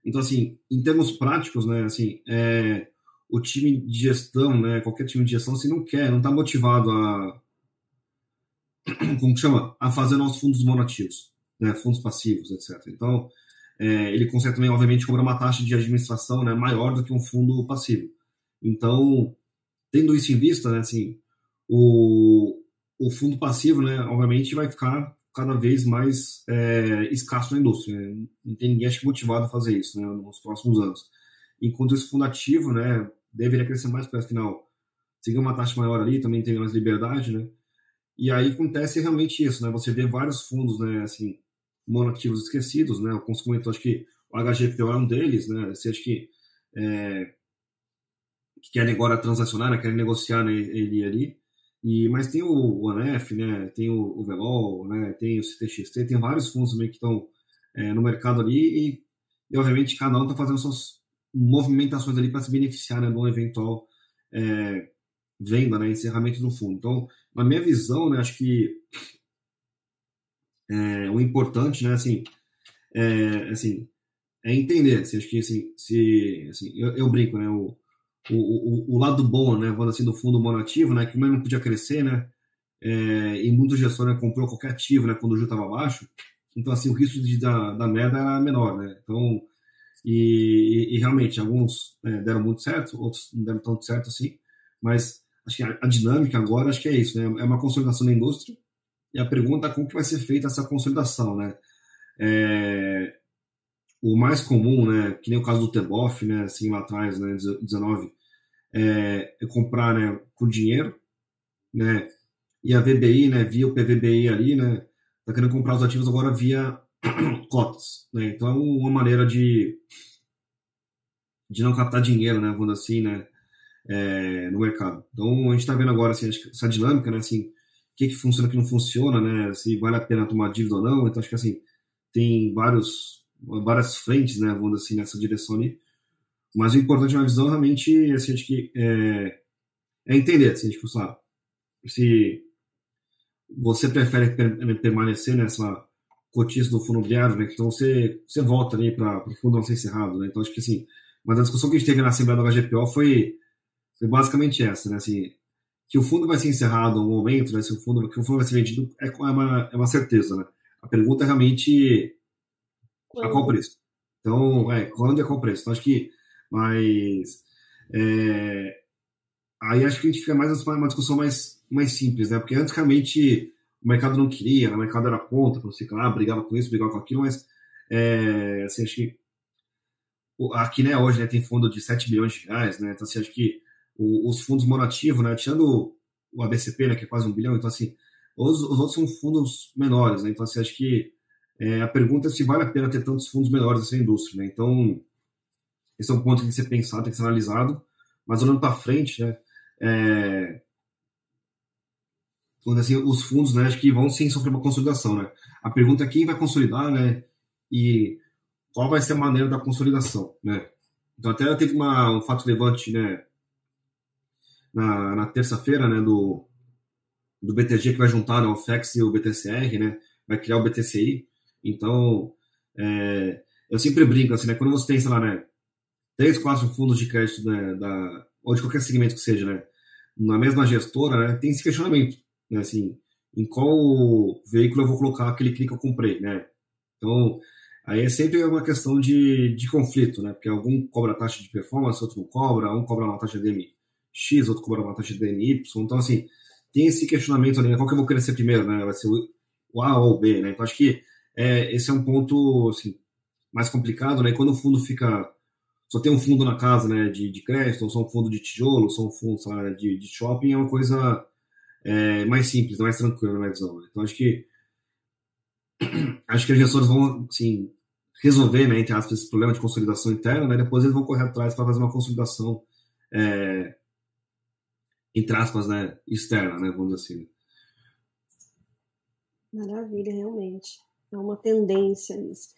Então, assim, em termos práticos, né, assim, é, o time de gestão, né, qualquer time de gestão, assim, não quer, não está motivado a, como que chama, a fazer nossos fundos monativos, né, fundos passivos, etc. Então, é, ele consegue também, obviamente, cobrar uma taxa de administração né, maior do que um fundo passivo. Então, tendo isso em vista, né, assim, o, o fundo passivo, né, obviamente, vai ficar cada vez mais é, escasso na indústria. Né? Não tem ninguém acho, motivado a fazer isso né, nos próximos anos. Enquanto esse fundo ativo né, deveria crescer mais, porque afinal, se uma taxa maior ali, também tem mais liberdade, né? E aí acontece realmente isso, né? Você vê vários fundos, né, assim, monoativos esquecidos, né? O comentou, acho que o HGPO é um deles, né? Você acha que, é, que querem agora transacionar, né? querem negociar né, ele ali. E, mas tem o ONF, né? Tem o, o Velol, né? Tem o CTXT, tem vários fundos também que estão é, no mercado ali e, e, obviamente, cada um está fazendo suas movimentações ali para se beneficiar né, de um eventual é, venda, né? Encerramento do fundo. Então, na minha visão, né? Acho que é, o importante, né? Assim, é, assim, é entender. Assim, acho que assim, se, assim, eu, eu brinco, né? O, o, o, o, lado bom, né, vamos assim, do fundo monativo, né, que não podia crescer, né, é, e muitos gestores né, comprou qualquer ativo, né, quando o juro estava baixo, então, assim, o risco de, da, da merda era menor, né, então, e, e, e realmente, alguns é, deram muito certo, outros não deram tanto certo assim, mas acho que a, a, dinâmica agora, acho que é isso, né, é uma consolidação da indústria, e a pergunta é como que vai ser feita essa consolidação, né, é, o mais comum, né, que nem o caso do Teboff, né, assim lá atrás, né, 19, é, comprar, né, com dinheiro, né, e a VBI, né, via o PVBI ali, né, tá querendo comprar os ativos agora via cotas, né, então é uma maneira de de não captar dinheiro, né, vamos assim, né, é, no mercado. Então a gente está vendo agora assim, essa dinâmica, né, assim, o que que funciona, o que não funciona, né, se vale a pena tomar dívida ou não. Então acho que assim tem vários várias frentes, né, vamos assim, nessa direção ali. Mas o importante na visão realmente assim, acho que é, é entender, assim, tipo, sabe, se você prefere permanecer nessa cotista do fundo imobiliário, né, então você, você volta ali para o fundo não ser encerrado, né, então acho que assim, mas a discussão que a gente teve na Assembleia do HGPO foi, foi basicamente essa, né, assim, que o fundo vai ser encerrado no momento, né, se o fundo, que o fundo vai ser vendido é, é uma, é uma certeza, né, a pergunta é realmente a qual preço? Então, é, quando e a qual preço? Então, acho que, mas, é, aí acho que a gente fica mais uma discussão mais, mais simples, né? Porque antes, realmente, o mercado não queria, o mercado era contra, não sei lá, brigava com isso, brigava com aquilo, mas, é, assim, acho que aqui, né, hoje, né, tem fundo de 7 bilhões de reais, né? Então, assim, acho que os fundos monativos, né, tirando o ABCP, né, que é quase um bilhão, então, assim, os, os outros são fundos menores, né? Então, assim, acho que é, a pergunta é se vale a pena ter tantos fundos menores nessa indústria. Né? Então, esse é um ponto que tem que ser pensado, tem que ser analisado. Mas olhando para frente, né, é, assim, os fundos, né, acho que vão sim sofrer uma consolidação, né? A pergunta é quem vai consolidar, né? E qual vai ser a maneira da consolidação, né? Então até teve uma, um fato relevante, né? Na, na terça-feira, né, do, do BTG que vai juntar né, o FEX e o BTCR, né? Vai criar o BTCI. Então, é, eu sempre brinco assim, né? Quando você tem, sei lá, né? Três, quatro fundos de crédito né, da, ou de qualquer segmento que seja, né? Na mesma gestora, né? Tem esse questionamento, né? Assim, em qual veículo eu vou colocar aquele CRI que eu comprei, né? Então, aí é sempre uma questão de, de conflito, né? Porque algum cobra taxa de performance, outro não cobra, um cobra uma taxa de DMX, outro cobra uma taxa de DMY. Então, assim, tem esse questionamento ali, né? Qual que eu vou crescer primeiro, né? Vai ser o A ou o B, né? Então, acho que é, esse é um ponto assim, mais complicado, né? Quando o fundo fica só tem um fundo na casa, né, de, de crédito, ou só um fundo de tijolo, ou só um fundo lá, de, de shopping, é uma coisa é, mais simples, mais tranquila na minha visão. Né? Então acho que acho que as gestoras vão, assim, resolver, né, entre aspas, esse problema de consolidação interna, né? Depois eles vão correr atrás para fazer uma consolidação é, entre aspas, né, externa, né, vamos dizer assim.
Maravilha, realmente é uma tendência nisso.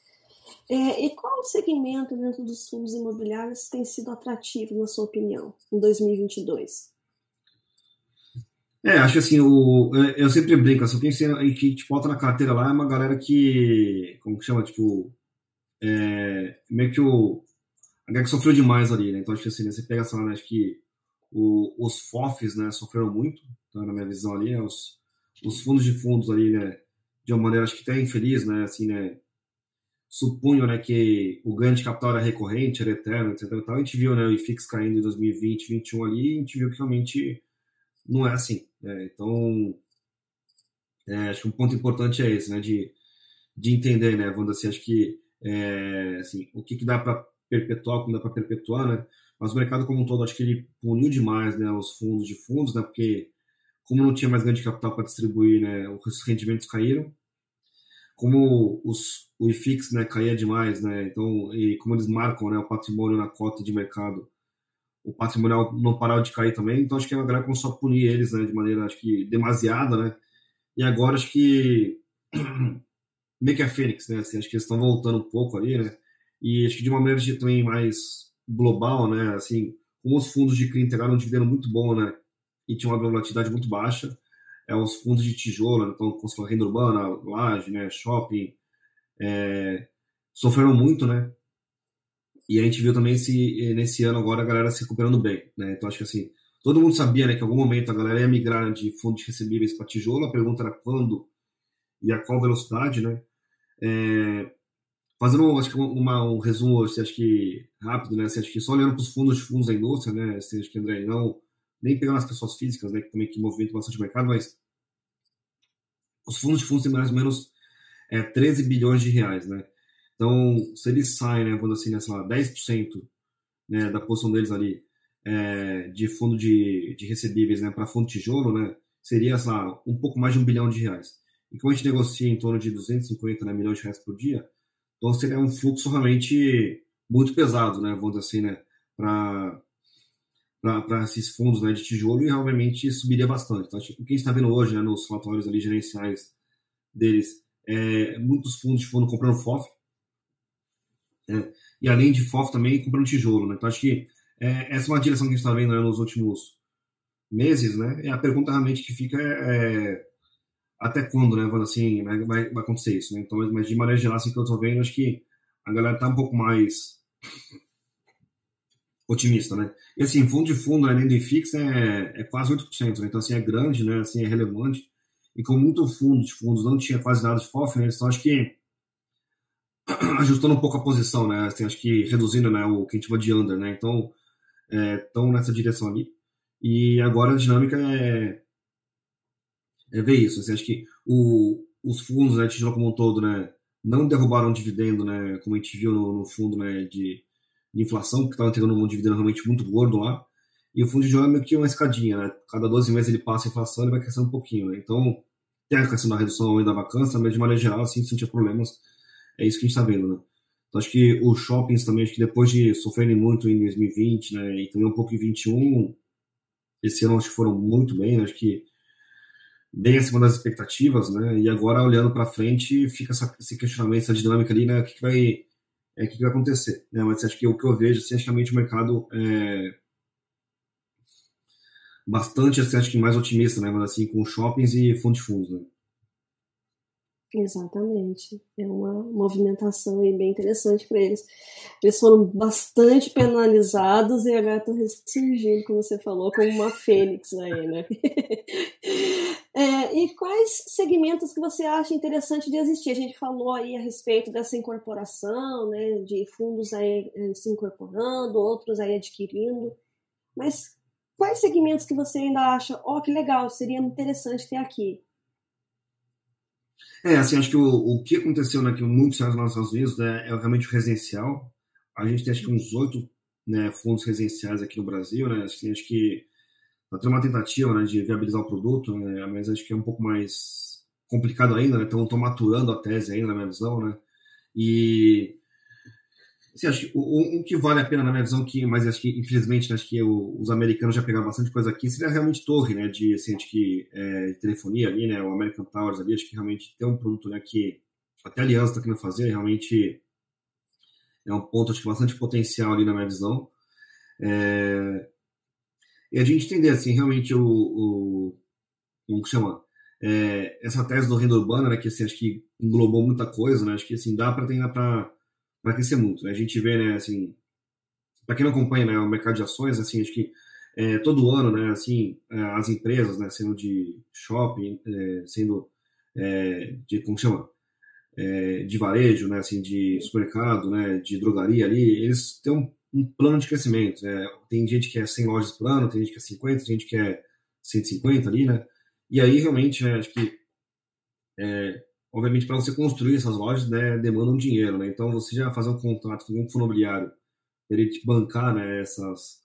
É, e qual segmento dentro dos fundos imobiliários tem sido atrativo, na sua opinião, em 2022?
É, acho assim, o, eu sempre brinco, assim, quem que tipo, bota na carteira lá é uma galera que, como que chama, tipo, é, meio que o a GAC sofreu demais ali, né? Então acho que assim, né, você pega, lá, né, acho que o, os FOFs, né, sofreram muito, tá, na minha visão ali, né, os, os fundos de fundos ali, né, de uma maneira acho que até infeliz, né, assim, né, supunham, né, que o ganho de capital era recorrente, era eterno, etc. A gente viu, né, o IFIX caindo em 2020, 2021 ali, a gente viu que realmente não é assim. Né? Então, é, acho que um ponto importante é esse, né, de, de entender, né, vamos assim, acho que é, assim, o que, que dá para perpetuar, como dá para perpetuar, né, mas o mercado como um todo, acho que ele puniu demais, né, os fundos de fundos, né, porque como não tinha mais grande capital para distribuir, né, os rendimentos caíram, como os, o IFIX, né, caía demais, né, então, e como eles marcam, né, o patrimônio na cota de mercado, o patrimonial não parava de cair também, então acho que a galera começou a punir eles, né, de maneira, acho que, demasiada, né, e agora acho que meio que a Fênix, né? Assim, acho que eles estão voltando um pouco ali, né? E acho que de uma maneira também mais global, né? Assim, como os fundos de CRI entregaram um dividendo muito bom, né? E tinha uma volatilidade muito baixa, é os fundos de tijolo, então, for renda urbana, laje, né? Shopping, é, sofreram muito, né? E a gente viu também esse, nesse ano agora a galera se recuperando bem, né? Então acho que assim, Todo mundo sabia né, que em algum momento a galera ia migrar de fundos recebíveis para tijolo. A pergunta era quando e a qual velocidade, né? É, fazendo acho que uma, um resumo, assim, acho que rápido, né? Assim, acho que só olhando para os fundos fundos da indústria, né? Assim, acho que André, não nem pegando as pessoas físicas, né? Que também que movimentam bastante o mercado, mas os fundos de fundos têm mais ou menos é, 13 bilhões de reais, né? Então, se eles saem, né, vamos assim, né, sei lá, 10% né, da posição deles ali é, de fundo de, de recebíveis né, para fundo tijolo, né, seria lá, um pouco mais de um bilhão de reais. E como a gente negocia em torno de 250 né, milhões de reais por dia, então seria um fluxo realmente muito pesado, né, vamos dizer assim, né, para para esses fundos né, de tijolo e obviamente subiria bastante. Então, o que a gente está vendo hoje né, nos relatórios ali, gerenciais deles, é muitos fundos fundo comprando FOF, é, e além de FOF também comprando tijolo. Né? Então acho que é, essa é uma direção que a gente está vendo né, nos últimos meses, né? E a pergunta realmente que fica é, é até quando, né? Assim, vai, vai, vai acontecer isso, né? Então, mas de maneira geral, assim que eu estou vendo, acho que a galera está um pouco mais otimista, né? E assim, fundo de fundo, né, nem do IFIX é, é quase 8%, né? Então, assim, é grande, né? Assim, é relevante. E como muito fundo de fundos não tinha quase nada de FOF, né? Então, acho que ajustando um pouco a posição, né? Assim, acho que reduzindo né, o que a gente chama de under, né? Então, estão é, nessa direção ali. E agora a dinâmica é, é ver isso. Assim, acho que o, os fundos, né, tijolo como um todo, né, não derrubaram dividendo, né, como a gente viu no, no fundo né, de, de inflação, que estava entregando um dividendo realmente muito gordo lá. E o fundo de tijolo é meio que uma escadinha, né? Cada 12 meses ele passa a inflação e vai crescendo um pouquinho, né? Então, tem a questão da redução da vacância, mas de maneira geral, assim, se não tinha problemas, é isso que a gente está vendo, né? Então, acho que os shoppings também, acho que depois de sofrerem muito em 2020, né, e também um pouco em 2021, esse ano acho que foram muito bem, né, acho que bem acima das expectativas, né, e agora olhando para frente fica essa, esse questionamento, essa dinâmica ali, né, o que, que vai é, o que, vai acontecer, né, mas acho que o que eu vejo, assim, que realmente o mercado é bastante, assim, acho que mais otimista, né, mas assim, com shoppings e de fundos, né.
Exatamente. É uma movimentação aí bem interessante para eles. Eles foram bastante penalizados e agora estão ressurgindo, como você falou, como uma fênix aí, né? é, e quais segmentos que você acha interessante de existir? A gente falou aí a respeito dessa incorporação, né, de fundos aí eh, se incorporando, outros aí adquirindo, mas quais segmentos que você ainda acha, ó, oh, que legal, seria interessante ter aqui?
É, assim, acho que o, o que aconteceu né, que muitos nos Estados Unidos né, é realmente o residencial. A gente tem acho que uns oito né, fundos residenciais aqui no Brasil, né? Assim, acho que vai ter uma tentativa né, de viabilizar o produto, né, mas acho que é um pouco mais complicado ainda, né? Estou maturando a tese ainda, na minha visão, né? E Assim, que o, que vale a pena, na minha visão, que, mas acho que, infelizmente, acho que o, os americanos já pegaram bastante coisa aqui, seria realmente torre, né, de, assim, acho que, é, telefonia ali, né, o American Towers ali, acho que realmente tem um produto, né, que até a Aliança está querendo fazer, realmente é um ponto, acho que, bastante potencial ali na minha visão. É, e a gente entender, assim, realmente o, o como que chama? É, essa tese do renda urbana, né, que, assim, acho que englobou muita coisa, né, acho que, assim, dá para ter para vai crescer muito. Né? A gente vê, né, assim, para quem não acompanha né, o mercado de ações, assim, acho que é, todo ano, né, assim, é, as empresas, né, sendo de shopping, é, sendo é, de, como chama, é, de varejo, né, assim, de supermercado, né, de drogaria ali, eles têm um, um plano de crescimento. Né? Tem gente que é 100 lojas por ano, tem gente que é 50, tem gente que é 150 ali, né? E aí, realmente, né, acho que, é, obviamente, para você construir essas lojas, né, demanda um dinheiro, né? Então, você já fazer um contrato com um fundo imobiliário, ele te bancar, né, essas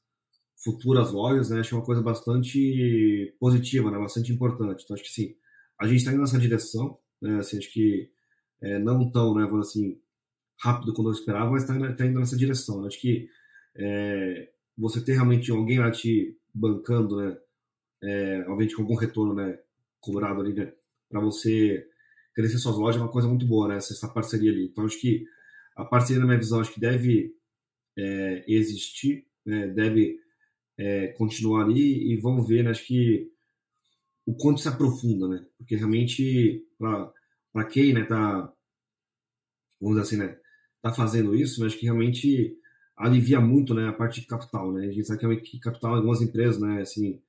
futuras lojas, né, acho uma coisa bastante positiva, né, bastante importante. Então, acho que, sim, a gente está indo nessa direção, né, assim, acho que é, não tão, né, assim, rápido quando eu esperava, mas está tá indo nessa direção. Né? Acho que é, você ter realmente alguém lá te bancando, né, é, obviamente com algum retorno, né, cobrado ali, né, para você crescer suas lojas é uma coisa muito boa, né, essa, parceria ali. Então, acho que a parceria, na minha visão, acho que deve é, existir, né, deve é, continuar ali e vamos ver, né, acho que o quanto se aprofunda, né, porque realmente, para quem, né, tá, vamos dizer assim, né, tá fazendo isso, né, acho que realmente alivia muito, né, a parte de capital, né, a gente sabe que capital em algumas empresas, né, assim,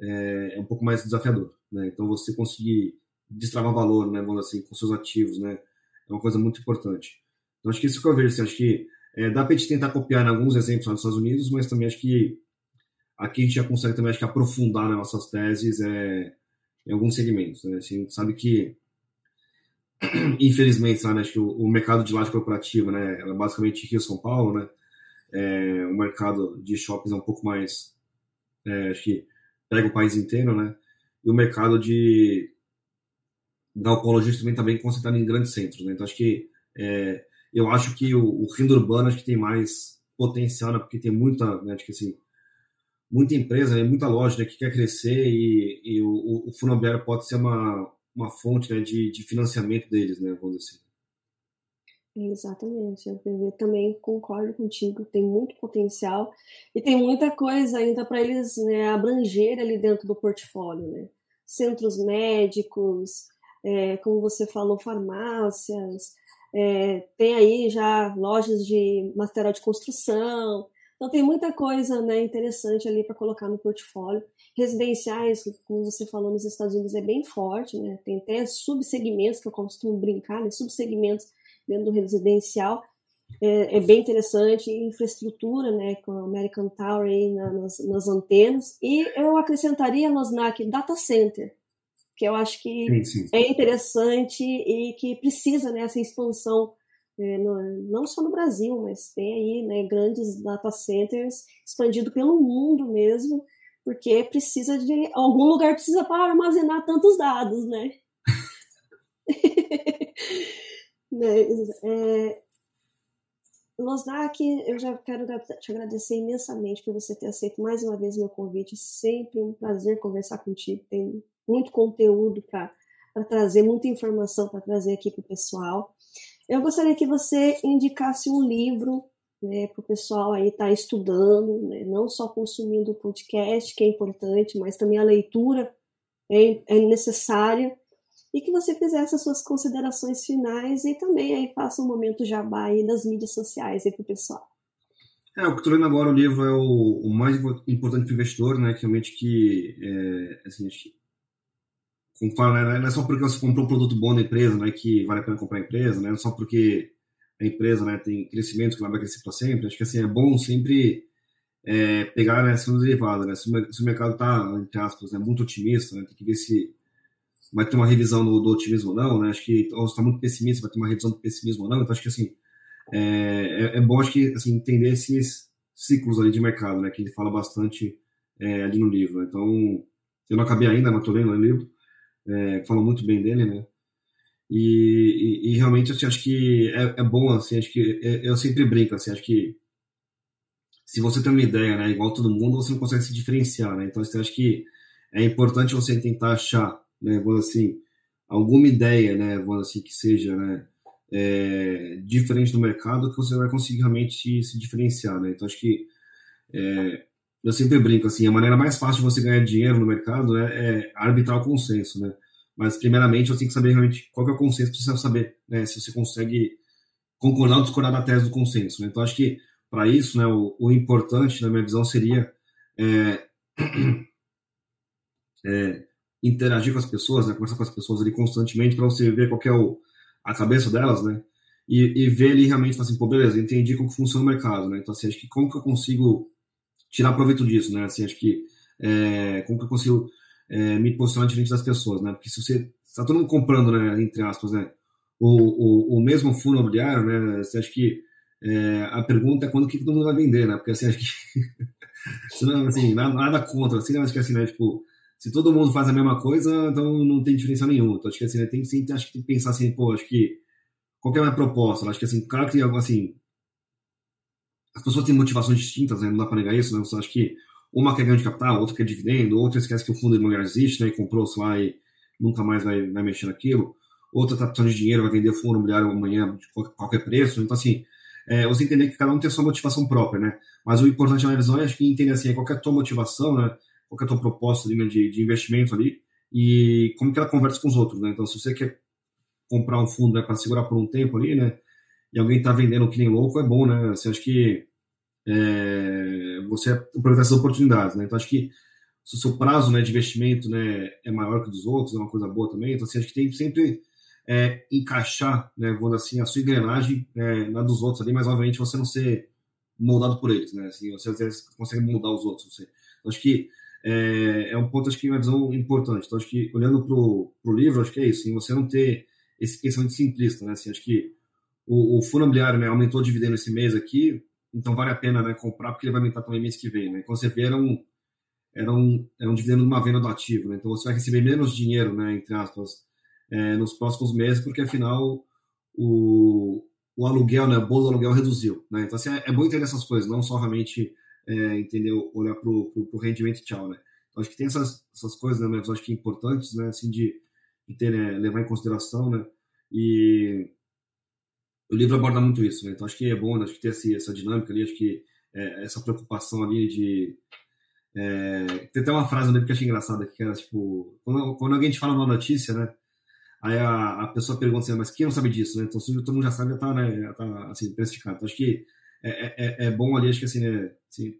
é, é um pouco mais desafiador, né? Então você conseguir destravar valor, né, vamos assim, com seus ativos, né, é uma coisa muito importante. Então acho que isso que eu vejo, assim, acho que é, dá para a gente tentar copiar em alguns exemplos lá nos Estados Unidos, mas também acho que aqui a gente já consegue também acho que aprofundar nas nossas teses é, em alguns segmentos, né? Assim, a gente sabe que infelizmente, sabe, né, acho que o, o, mercado de laje corporativa, né, é basicamente Rio São Paulo, né, é, o mercado de shoppings é um pouco mais, é, acho que pega o país inteiro, né? E o mercado de da oncologia também está bem concentrado em grandes centros, né? Então acho que é, eu acho que o, o renda urbano acho que tem mais potencial, né? Porque tem muita, né? Acho que assim, muita empresa, né? muita loja né? que quer crescer e, e o, o fundo imobiliário pode ser uma, uma fonte né? de, de financiamento deles, né? Vamos dizer assim.
Exatamente, eu também concordo contigo, tem muito potencial e tem muita coisa ainda para eles né, abranger ali dentro do portfólio, né? Centros médicos, é, como você falou, farmácias, é, tem aí já lojas de material de construção, então tem muita coisa né, interessante ali para colocar no portfólio. Residenciais, como você falou, nos Estados Unidos é bem forte, né? Tem até subsegmentos que eu costumo brincar, né? Subsegmentos dentro do residencial. É, é, bem interessante, infraestrutura, né, com a American Tower aí nas, nas antenas, e eu acrescentaria no SNAC Data Center, que eu acho que sim, sim. é interessante e que precisa nessa né, expansão, é, não só no Brasil, mas tem aí né, grandes data centers expandido pelo mundo mesmo, porque precisa de algum lugar precisa para armazenar tantos dados, né? Né, é, Losnak, eu já quero te agradecer imensamente por você ter aceito mais uma vez meu convite. Sempre um prazer conversar contigo. Tem muito conteúdo para trazer, muita informação para trazer aqui para o pessoal. Eu gostaria que você indicasse um livro né, para o pessoal aí estar tá estudando, né, não só consumindo o podcast, que é importante, mas também a leitura é, é necessária e que você fizesse as suas considerações finais e também aí faça um momento jabá aí das mídias sociais aí para o pessoal.
É, o que estou lendo agora, o livro é o, o mais importante para o investidor, né, que realmente que, é, assim, fala, né, não é só porque você comprou um produto bom da empresa, né, que vale a pena comprar a empresa, né, não é só porque a empresa, né, tem crescimento que ela vai crescer para sempre, acho que, assim, é bom sempre é, pegar, né, sendo derivado, né, se o, se mercado está, entre aspas, né, muito otimista, né, tem que ver se vai ter uma revisão do, do otimismo ou não, né? Acho que ou está muito pessimista, vai ter uma revisão do pessimismo ou não. Então acho que assim é, é, é, bom acho que assim entender esses ciclos ali de mercado, né? Que ele fala bastante é, ali no livro. Então eu não acabei ainda, mas estou lendo o livro. É, fala muito bem dele, né? E, e, e realmente assim, acho que é, é, bom assim, acho que é, eu sempre brinco assim, acho que se você tem uma ideia, né, igual todo mundo, você não consegue se diferenciar, né? Então, assim, acho que é importante você tentar achar né, vamos assim, alguma ideia, né, vamos assim, que seja, né, é, diferente do mercado, que você vai conseguir realmente se, se diferenciar, né? Então acho que é, eu sempre brinco assim, a maneira mais fácil de você ganhar dinheiro no mercado né, é arbitrar o consenso, né? Mas primeiramente você tem que saber realmente qual é o consenso, você precisa saber, né, se você consegue concordar ou discordar da tese do consenso. Né? Então, acho que para isso, né, o, o, importante, na minha visão, seria é, é, interagir com as pessoas, né, conversar com as pessoas ali constantemente para você ver qual é o, a cabeça delas, né? E, e ver ali realmente, assim, pô, beleza, entendi como funciona o mercado, né? Então, assim, acho que como que eu consigo tirar proveito disso, né? Assim, acho que é, como que eu consigo é, me posicionar diferente das pessoas, né? Porque se você está todo mundo comprando, né, entre aspas, né, o, o, o mesmo fundo imobiliário, né, você acha que é, a pergunta é quando que todo mundo vai vender, né? Porque assim, acho que assim, nada, nada, contra, assim, acho que assim, né, tipo, se todo mundo faz a mesma coisa, então não tem diferença nenhuma. Então acho que assim, né, tem, sempre, acho que tem que pensar assim, pô, acho que qual é a minha proposta? Acho que assim, claro que assim, as pessoas têm motivações distintas, né? Não dá para negar isso, né? Você acha que uma quer ganho de capital, outra quer dividendo, outra esquece que o fundo imobiliário existe, né? E comprou, sei lá, e nunca mais vai, vai mexer naquilo. Outra está precisando de dinheiro, vai vender o fundo imobiliário amanhã de qualquer preço. Então, assim, é, você entender que cada um tem a sua motivação própria, né? Mas o importante na visão é acho que entender assim, qual é a tua motivação, né? Qual é a tua proposta ali, né, de, de investimento ali e como que ela conversa com os outros, né? Então, se você quer comprar um fundo né, para segurar por um tempo ali, né? E alguém está vendendo que nem louco, é bom, né? Você acha que é, você aproveitar essas oportunidades, né? Então, acho que se o seu prazo né, de investimento né, é maior que o dos outros, é uma coisa boa também. Então, assim, acho que tem que sempre é, encaixar, né, vamos assim, a sua engrenagem é, na dos outros ali, mas obviamente você não ser moldado por eles, né? Assim, você às vezes consegue moldar os outros. Você. Então, acho que é, é, um ponto, acho que uma visão importante. Então, acho que olhando para o livro, acho que é isso, assim, você não ter esse pensamento simplista, né? Assim, acho que o, o fundo imobiliário né, aumentou o dividendo esse mês aqui, então vale a pena né, comprar, porque ele vai aumentar também mês que vem, né? Quando você vê, era um, era um, era um dividendo de uma venda do ativo, né? Então você vai receber menos dinheiro, né, entre aspas, é, nos próximos meses, porque afinal o, o aluguel, né, o bolo do aluguel reduziu, né? Então assim, é, é bom entender essas coisas, não só realmente é, entender, olhar para o rendimento tchau, né? Então, acho que tem essas, essas coisas, né, mas acho que importantes, né, assim, de, de ter, né, levar em consideração, né? E o livro aborda muito isso, né? Então acho que é bom, né? acho que ter essa, essa dinâmica ali, acho que é, essa preocupação ali de é, tem até uma frase livro que eu achei engraçada, que era tipo, quando, quando alguém te fala uma notícia, né? Aí a, a pessoa pergunta assim, mas quem não sabe disso, né? Então se todo mundo já sabe, já tá, né? Já tá assim, precificado. Então acho que é, é, é bom ali, acho que assim, né? Assim,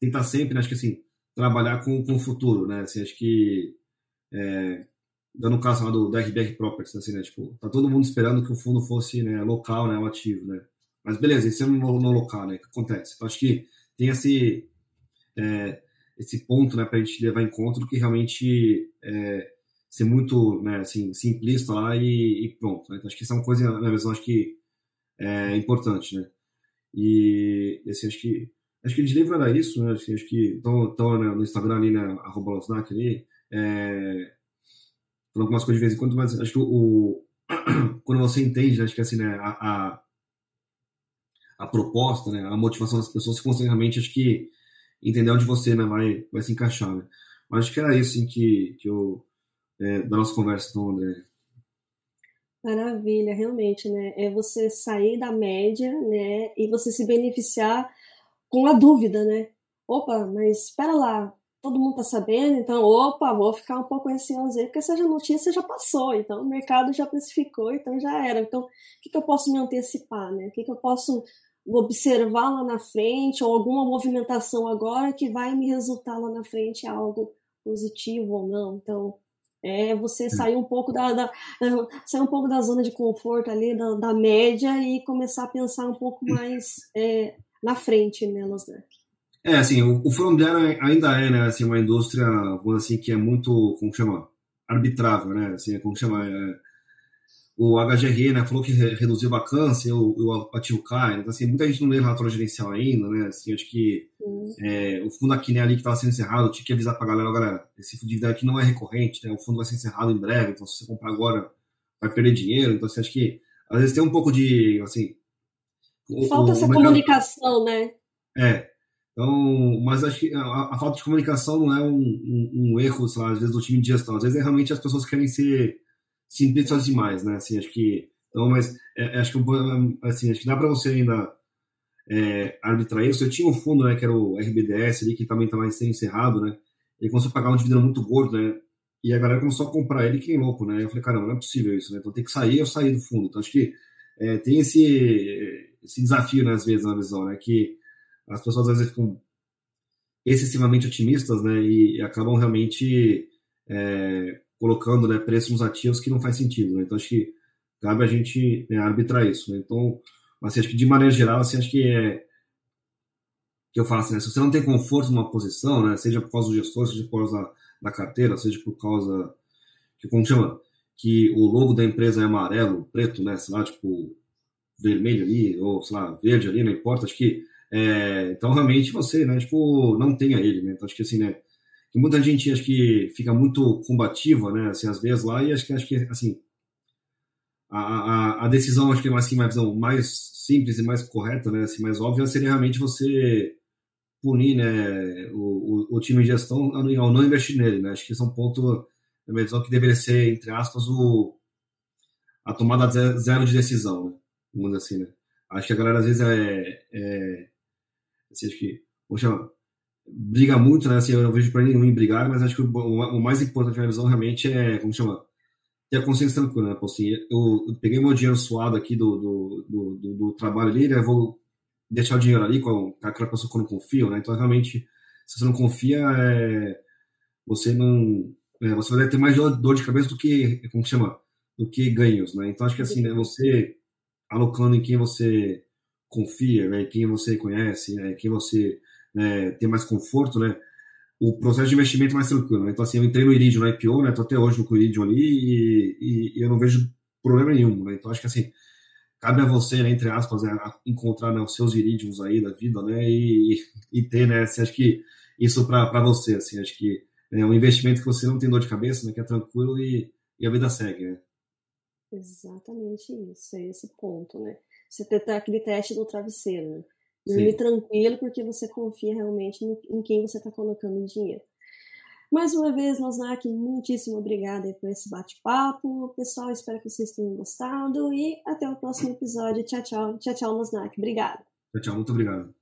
tentar sempre, né? Acho que assim, trabalhar com, com o futuro, né? Assim, acho que é, dando o caso lá do, RBR Properties, assim, né? Tipo, tá todo mundo esperando que o fundo fosse né, local, né? O ativo, né? Mas beleza, isso é no, no local, né? O que acontece? Então, acho que tem esse, é, esse ponto, né? Pra gente levar em conta do que realmente é, ser muito, né? Assim, simplista lá e, e pronto. Né? Então, acho que isso é uma coisa, na minha visão, acho que é importante, né? E, assim, acho que acho que de livro era isso, né? Assim, acho que estão né, no Instagram ali, né? Arroba Losnak ali, é, falando algumas coisas de vez em quando, mas acho que o, quando você entende, acho que assim, né, a, a, a, proposta, né, a motivação das pessoas, você consegue realmente, acho que, entender onde você né, vai, vai se encaixar, né? Mas acho que era isso assim, que, que eu, é, da nossa conversa, então, André.
Maravilha, realmente, né? É você sair da média, né? E você se beneficiar com a dúvida, né? Opa, mas espera lá, todo mundo está sabendo, então, opa, vou ficar um pouco ansioso aí, porque essa notícia já passou, então o mercado já precificou, então já era. Então, o que, que eu posso me antecipar, né? O que, que eu posso observar lá na frente, ou alguma movimentação agora que vai me resultar lá na frente algo positivo ou não. Então, é você sair um pouco da, da sair um pouco da zona de conforto ali, da, da média, e começar a pensar um pouco mais é, na frente, né, Losnak?
É, assim, o, o imobiliário ainda é, né, assim, uma indústria, vamos assim, que é muito, como chama, arbitrável, né, assim, como chama, é, o HGR, né, falou que reduziu vacância, o, o ativo cai, então, assim, muita gente não lê relatório gerencial ainda, né, assim, acho que é, o fundo aqui, né, ali que estava sendo encerrado, tinha que avisar para a galera, galera, esse fundo de aqui não é recorrente, né, o fundo vai ser encerrado em breve, então se você comprar agora, vai perder dinheiro, então, assim, acho que, às vezes tem um pouco de, assim...
Falta o, essa o mercado... comunicação, né?
É, então, mas acho que a, a, falta de comunicação não é um, um, um, erro, lá, às vezes do time de gestão. Às vezes é realmente as pessoas querem ser simplistas demais, né? Assim, acho que então, mas é, é acho que assim, acho que dá para você ainda é, arbitrar isso. Eu tinha um fundo, né, que era o RBDS ali, que também estava sendo encerrado, né? Ele começou a pagar um dividendo muito gordo, né? E a galera começou a comprar ele que louco, né? Eu falei, caramba, não é possível isso, né? Então tem que sair, eu saí do fundo. Então acho que é, tem esse, esse desafio, né, às vezes, na visão, né, que as pessoas às vezes ficam excessivamente otimistas, né, e, e acabam realmente é, colocando né, preços nos ativos que não faz sentido. Né? Então, acho que cabe a gente né, arbitrar isso. Né? Então, assim, acho que de maneira geral, assim, acho que é que eu falo assim, né, se você não tem conforto numa posição, né, seja por causa do gestor, seja por causa da, da carteira, seja por causa que como chama, que o logo da empresa é amarelo, preto, né, sei lá, tipo vermelho ali ou sei lá verde ali, não importa. Acho que é, então realmente você, né, tipo não tenha ele, né. Então acho que assim, né, que muita gente acho que fica muito combativa, né, assim às vezes lá e acho que acho que assim a, a, a decisão acho que é assim, mais mais simples e mais correta, né, assim, mais óbvia seria realmente você punir né, o, o, o, time de gestão ao não investir nele. Né? Acho que esse é um ponto, na minha visão, que deveria ser, entre aspas, o, a tomada zero de decisão, né? dizer assim. Né? Acho que a galera às vezes é. é assim, acho que, poxa, briga muito, né? Assim, eu não vejo para ninguém brigar, mas acho que o, o, mais importante na visão realmente é, como chama? Ter a consciência tranquila, né? Assim, eu, eu peguei meu dinheiro suado aqui do, do, do, do, trabalho ali, né? Vou deixar o dinheiro ali com aquela pessoa que não confia, né? Então, realmente, se você não confia, é, você não. É, você vai ter mais dor de cabeça do que. Como chama? Do que ganhos, né? Então, acho que assim, né? Você alocando em quem você confia, né? Quem você conhece, né? Quem você né, tem mais conforto, né? O processo de investimento é mais tranquilo. Né? Então, assim, eu entrei no Iridium, no IPO, né? Tô até hoje no Iridium ali e, e, e eu não vejo problema nenhum, né? Então, acho que assim cabe a você, né, entre aspas, né, encontrar né, os seus irídios aí da vida, né, e, e ter, né, assim, acho que isso para você, assim, acho que é um investimento que você não tem dor de cabeça, né, que é tranquilo e, e a vida segue, né.
Exatamente isso, é esse ponto, né. Você ter aquele teste do travesseiro, né. Dormir tranquilo porque você confia realmente em quem você está colocando o dinheiro. Mais uma vez, Nosnak, muitíssimo obrigada por esse bate-papo. Pessoal, espero que vocês tenham gostado e até o próximo episódio. Tchau, tchau. Tchau, tchau, Nosnak. Obrigada.
Tchau, tchau. Muito obrigado.